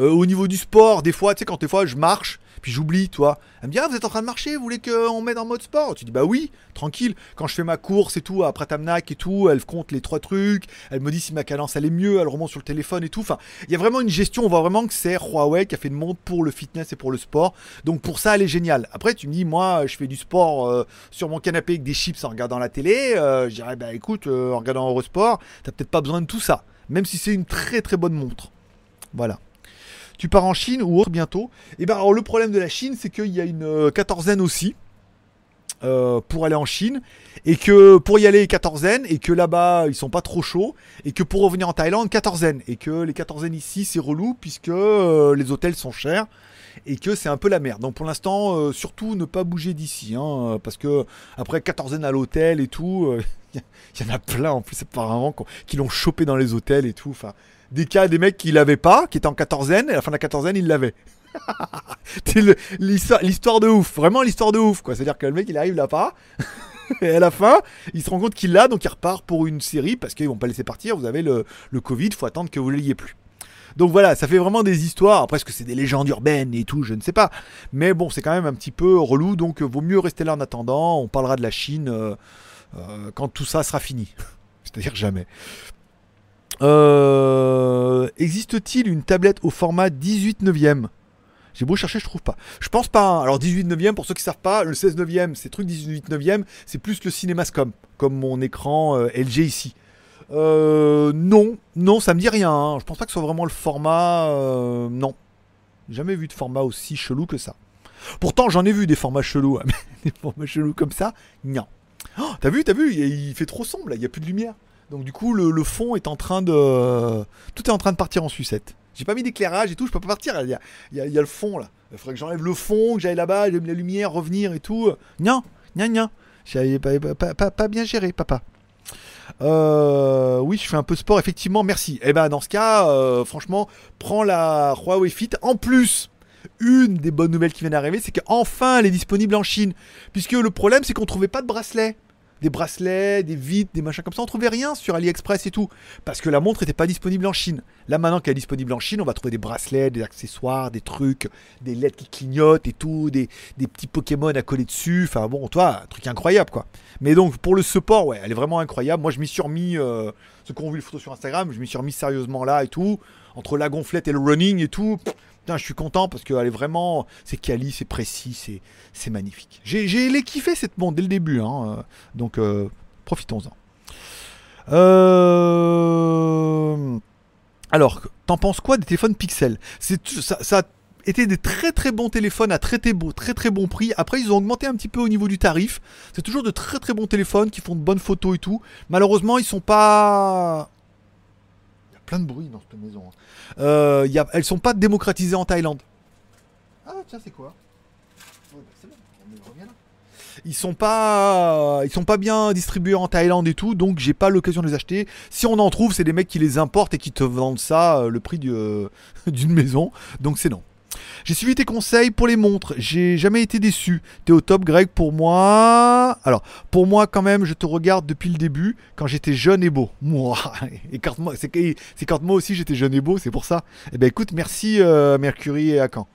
Euh, au niveau du sport, des fois, tu sais, quand des fois je marche, puis j'oublie, toi. Elle me dit, ah, vous êtes en train de marcher, vous voulez qu'on mette en mode sport? Tu dis, bah oui, tranquille. Quand je fais ma course et tout, après Tamnak et tout, elle compte les trois trucs, elle me dit si ma cadence est mieux, elle remonte sur le téléphone et tout. Enfin, il y a vraiment une gestion, on voit vraiment que c'est Huawei qui a fait une montre pour le fitness et pour le sport. Donc pour ça, elle est géniale. Après, tu me dis, moi, je fais du sport euh, sur mon canapé avec des chips en regardant la télé. Euh, je dirais, bah écoute, en regardant Eurosport, t'as peut-être pas besoin de tout ça. même si c'est une très très bonne montre. Voilà. Tu pars en Chine ou autre bientôt. Et ben alors le problème de la Chine, c'est qu'il y a une euh, quatorzaine aussi. Euh, pour aller en Chine. Et que pour y aller quatorzaine et que là-bas ils sont pas trop chauds. Et que pour revenir en Thaïlande quatorzaine. Et que les quatorzaines ici c'est relou puisque euh, les hôtels sont chers. Et que c'est un peu la merde. Donc pour l'instant surtout ne pas bouger d'ici hein, parce que après quatorzaine à l'hôtel et tout il y, en a plein en plus apparemment qui l'ont chopé dans les hôtels et tout. Enfin des cas des mecs qui l'avaient pas qui étaient en quatorzaine et à la fin de la quatorzaine ils l'avaient l'histoire de ouf, vraiment l'histoire de ouf, quoi. C'est-à-dire que le mec il arrive là-bas, et à la fin, il se rend compte qu'il l'a, donc il repart pour une série parce qu'ils vont pas laisser partir. Vous avez le, le Covid, faut attendre que vous l'ayez plus. Donc voilà, ça fait vraiment des histoires. Après, est-ce que c'est des légendes urbaines et tout, je ne sais pas. Mais bon, c'est quand même un petit peu relou, donc vaut mieux rester là en attendant. On parlera de la Chine euh, euh, quand tout ça sera fini. C'est-à-dire jamais. Euh, existe-t-il une tablette au format 18 neuvième? J'ai beau chercher, je trouve pas. Je pense pas. Hein. Alors 18 neuvième, pour ceux qui savent pas, le 16 neuvième, c'est truc 18 neuvième, c'est plus le cinémascom, comme mon écran euh, LG ici. Euh, non, non, ça me dit rien. Hein. Je pense pas que ce soit vraiment le format. Euh, non, jamais vu de format aussi chelou que ça. Pourtant, j'en ai vu des formats chelous, hein, des formats chelous comme ça, non. Oh, t'as vu, t'as vu, il, fait trop sombre il y a plus de lumière. Donc du coup, le, fond est en train de, tout est en train de partir en sucette. J'ai pas mis d'éclairage et tout, je peux pas partir. Il y a, le fond là. Il faudrait que j'enlève le fond, que j'aille là-bas, j'aime la lumière, revenir et tout. Non, non, non. J'avais pas, bien géré, papa. Euh, oui, je fais un peu sport, effectivement, merci. Eh ben dans ce cas, euh, franchement, prends la Huawei Fit. En plus, une des bonnes nouvelles qui viennent d'arriver, c'est qu'enfin elle est disponible en Chine. Puisque le problème, c'est qu'on trouvait pas de bracelet des bracelets, des vitres, des machins comme ça. On trouvait rien sur AliExpress et tout. Parce que la montre n'était pas disponible en Chine. Là, maintenant qu'elle est disponible en Chine, on va trouver des bracelets, des accessoires, des trucs, des lettres qui clignotent et tout, des, petits Pokémon à coller dessus. Enfin bon, toi, truc incroyable quoi. Mais donc, pour le support, ouais, elle est vraiment incroyable. Moi, je m'y suis remis, euh, ceux qui ont vu les photos sur Instagram, je m'y suis remis sérieusement là et tout. Entre la gonflette et le running et tout je suis content parce qu'elle est vraiment. C'est quali, c'est précis, c'est magnifique. J'ai kiffé cette montre dès le début, hein, euh, donc euh, profitons-en. Euh, alors, t'en penses quoi des téléphones Pixel? Ça, ça, a été des très très bons téléphones à très très, beau, très très bon prix. Après, ils ont augmenté un petit peu au niveau du tarif. C'est toujours de très très bons téléphones qui font de bonnes photos et tout. Malheureusement, ils sont pas plein de bruit dans cette maison. Hein. Euh, y a, elles sont pas démocratisées en Thaïlande. Ah tiens, c'est quoi? Bah, ils sont pas ils sont pas bien distribués en Thaïlande et tout donc j'ai pas l'occasion de les acheter si on en trouve c'est des mecs qui les importent et qui te vendent ça euh, le prix euh, d'une maison donc c'est non j'ai suivi tes conseils pour les montres. J'ai jamais été déçu. T'es au top, Greg. Pour moi. Alors, pour moi, quand même, je te regarde depuis le début, quand j'étais jeune et beau. Moi. C'est quand moi aussi j'étais jeune et beau, c'est pour ça. Eh ben écoute, merci euh, Mercury et Akan.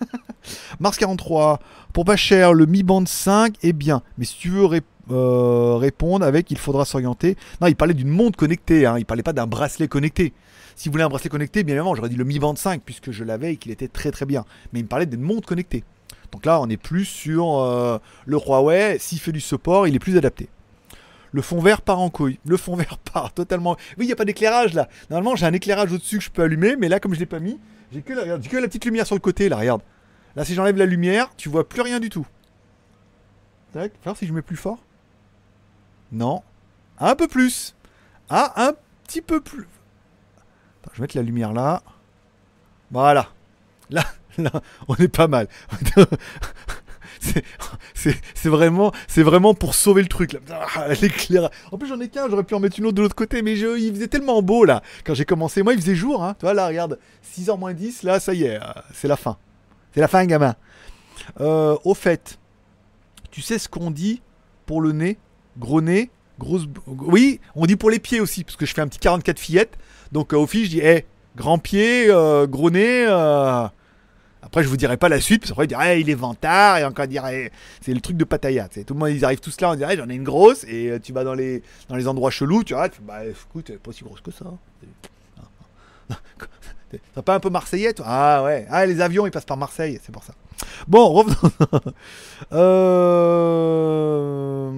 Mars 43. Pour pas cher, le Mi Band 5 est bien. Mais si tu veux euh, répondre avec, il faudra s'orienter. Non, il parlait d'une montre connectée. Hein. Il parlait pas d'un bracelet connecté. Si vous voulez un bracelet connecté, bien évidemment, j'aurais dit le Mi Band 5 puisque je l'avais et qu'il était très très bien. Mais il me parlait d'une montre connectée. Donc là, on est plus sur euh, le Huawei. S'il fait du support, il est plus adapté. Le fond vert part en couille. Le fond vert part totalement. Oui, il n'y a pas d'éclairage là. Normalement, j'ai un éclairage au-dessus que je peux allumer, mais là, comme je ne l'ai pas mis, j'ai que, la... petite lumière sur le côté là. Regarde. Là, si j'enlève la lumière, tu vois plus rien du tout. Tac, voir si je mets plus fort. Non. Un peu plus. Ah, un petit peu plus je vais mettre la lumière là. Voilà. Là, là, on est pas mal. c'est vraiment, vraiment pour sauver le truc. Ah, en plus, j'en ai qu'un, j'aurais pu en mettre une autre de l'autre côté, mais je, il faisait tellement beau là. Quand j'ai commencé, moi, il faisait jour. Hein. Tu vois, là, regarde, 6h moins 10, là, ça y est, euh, c'est la fin. C'est la fin, gamin. Euh, au fait, tu sais ce qu'on dit pour le nez Gros nez? Grosse. Oui, on dit pour les pieds aussi, parce que je fais un petit 44 fillettes. Donc euh, au fil, je dis, hé, grand pied, euh, gros nez. Euh. Après, je vous dirai pas la suite, parce qu'après, ils diraient, il est vantard, et encore dirait, c'est le truc de Pattaya. Tout le monde, ils arrivent tous là, on dirait, j'en ai une grosse, et tu vas dans les, dans les endroits chelous, tu vois, tu bah écoute, pas aussi grosse que ça. T'as pas un peu marseillais, toi? Ah ouais, ah, les avions, ils passent par Marseille, c'est pour ça. Bon, revenons. euh...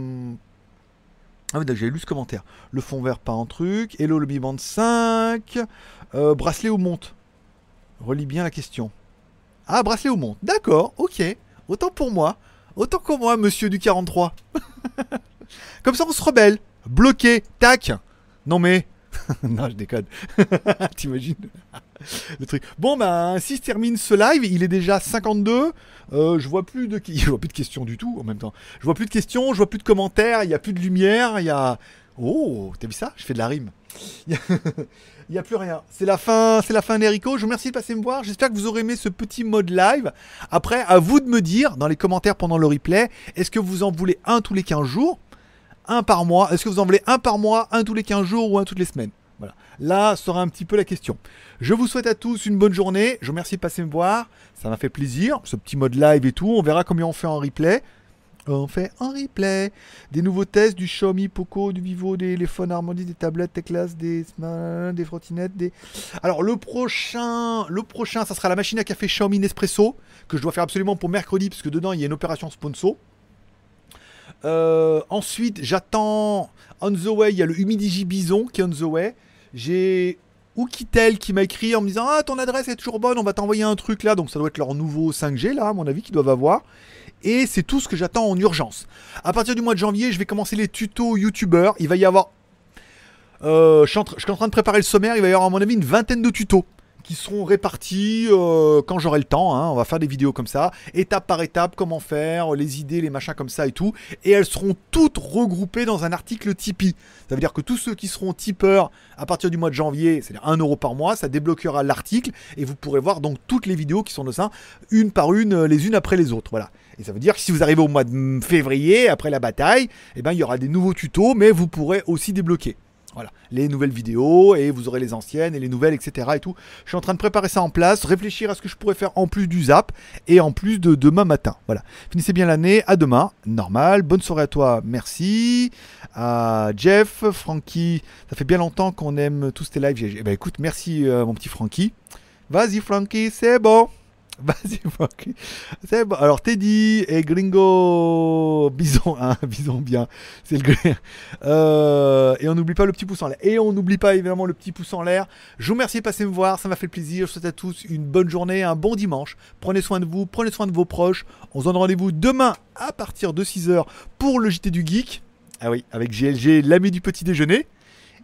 Ah oui, j'ai lu ce commentaire. Le fond vert, pas en truc. Hello le Biband 5. Euh, bracelet ou monte Relis bien la question. Ah, bracelet ou monte D'accord, ok. Autant pour moi. Autant que moi, monsieur du 43. Comme ça, on se rebelle. Bloqué. Tac. Non mais. non, je déconne. T'imagines? Bon, bah, si se termine ce live, il est déjà 52. Euh, je vois plus de, je vois plus de questions du tout en même temps. Je vois plus de questions, je vois plus de commentaires, il y a plus de lumière, il y a. Oh, t'as vu ça? Je fais de la rime. Il n'y a plus rien. C'est la fin, c'est la fin d'Erico. Je vous remercie de passer me voir. J'espère que vous aurez aimé ce petit mode live. Après, à vous de me dire dans les commentaires pendant le replay, est-ce que vous en voulez un tous les 15 jours? Un par mois Est-ce que vous en voulez un par mois, un tous les 15 jours ou un toutes les semaines? Voilà. Là sera un petit peu la question. Je vous souhaite à tous une bonne journée. Je vous remercie de passer me voir. Ça m'a fait plaisir. Ce petit mode live et tout. On verra combien on fait en replay. On fait en replay des nouveaux tests du Xiaomi Poco, du Vivo, des téléphones Harmony, des tablettes, des classes, des des frottinettes, des. Alors le prochain, le prochain, ça sera la machine à café Xiaomi Nespresso que je dois faire absolument pour mercredi parce que dedans il y a une opération sponsor. Euh, ensuite, j'attends on the way. Il y a le Humidigi Bison qui est on the way. J'ai Oukitel qui m'a écrit en me disant Ah, ton adresse est toujours bonne, on va t'envoyer un truc là. Donc ça doit être leur nouveau 5G là, à mon avis, qu'ils doivent avoir. Et c'est tout ce que j'attends en urgence. À partir du mois de janvier, je vais commencer les tutos youtubeurs. Il va y avoir. Euh, je, suis en train de préparer le sommaire. Il va y avoir, à mon avis, une vingtaine de tutos qui seront répartis euh, quand j'aurai le temps. Hein. On va faire des vidéos comme ça, étape par étape, comment faire, les idées, les machins comme ça et tout. Et elles seront toutes regroupées dans un article Tipeee. Ça veut dire que tous ceux qui seront tipeurs à partir du mois de janvier, c'est-à-dire 1 euro par mois, ça débloquera l'article et vous pourrez voir donc toutes les vidéos qui sont de ça, une par une, les unes après les autres. Voilà. Et ça veut dire que si vous arrivez au mois de février, après la bataille, eh ben, il y aura des nouveaux tutos, mais vous pourrez aussi débloquer. Voilà, les nouvelles vidéos et vous aurez les anciennes et les nouvelles, etc. Et tout. Je suis en train de préparer ça en place, réfléchir à ce que je pourrais faire en plus du zap et en plus de demain matin. Voilà. Finissez bien l'année. À demain. Normal. Bonne soirée à toi. Merci. À Jeff, Frankie. Ça fait bien longtemps qu'on aime tous tes lives. Eh ben, écoute, merci euh, mon petit Frankie. Vas-y Frankie, c'est bon. Vas-y, C'est bon. Alors, Teddy et Gringo Bison, hein, Bison bien. C'est le euh, Et on n'oublie pas le petit pouce en l'air. Et on n'oublie pas évidemment le petit pouce en l'air. Je vous remercie de passer me voir, ça m'a fait plaisir. Je souhaite à tous une bonne journée, un bon dimanche. Prenez soin de vous, prenez soin de vos proches. On se donne rendez-vous demain à partir de 6h pour le JT du Geek. Ah oui, avec GLG, l'ami du petit déjeuner.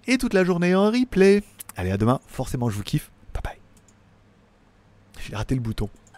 Et toute la journée en replay. Allez, à demain. Forcément, je vous kiffe. J'ai raté le bouton.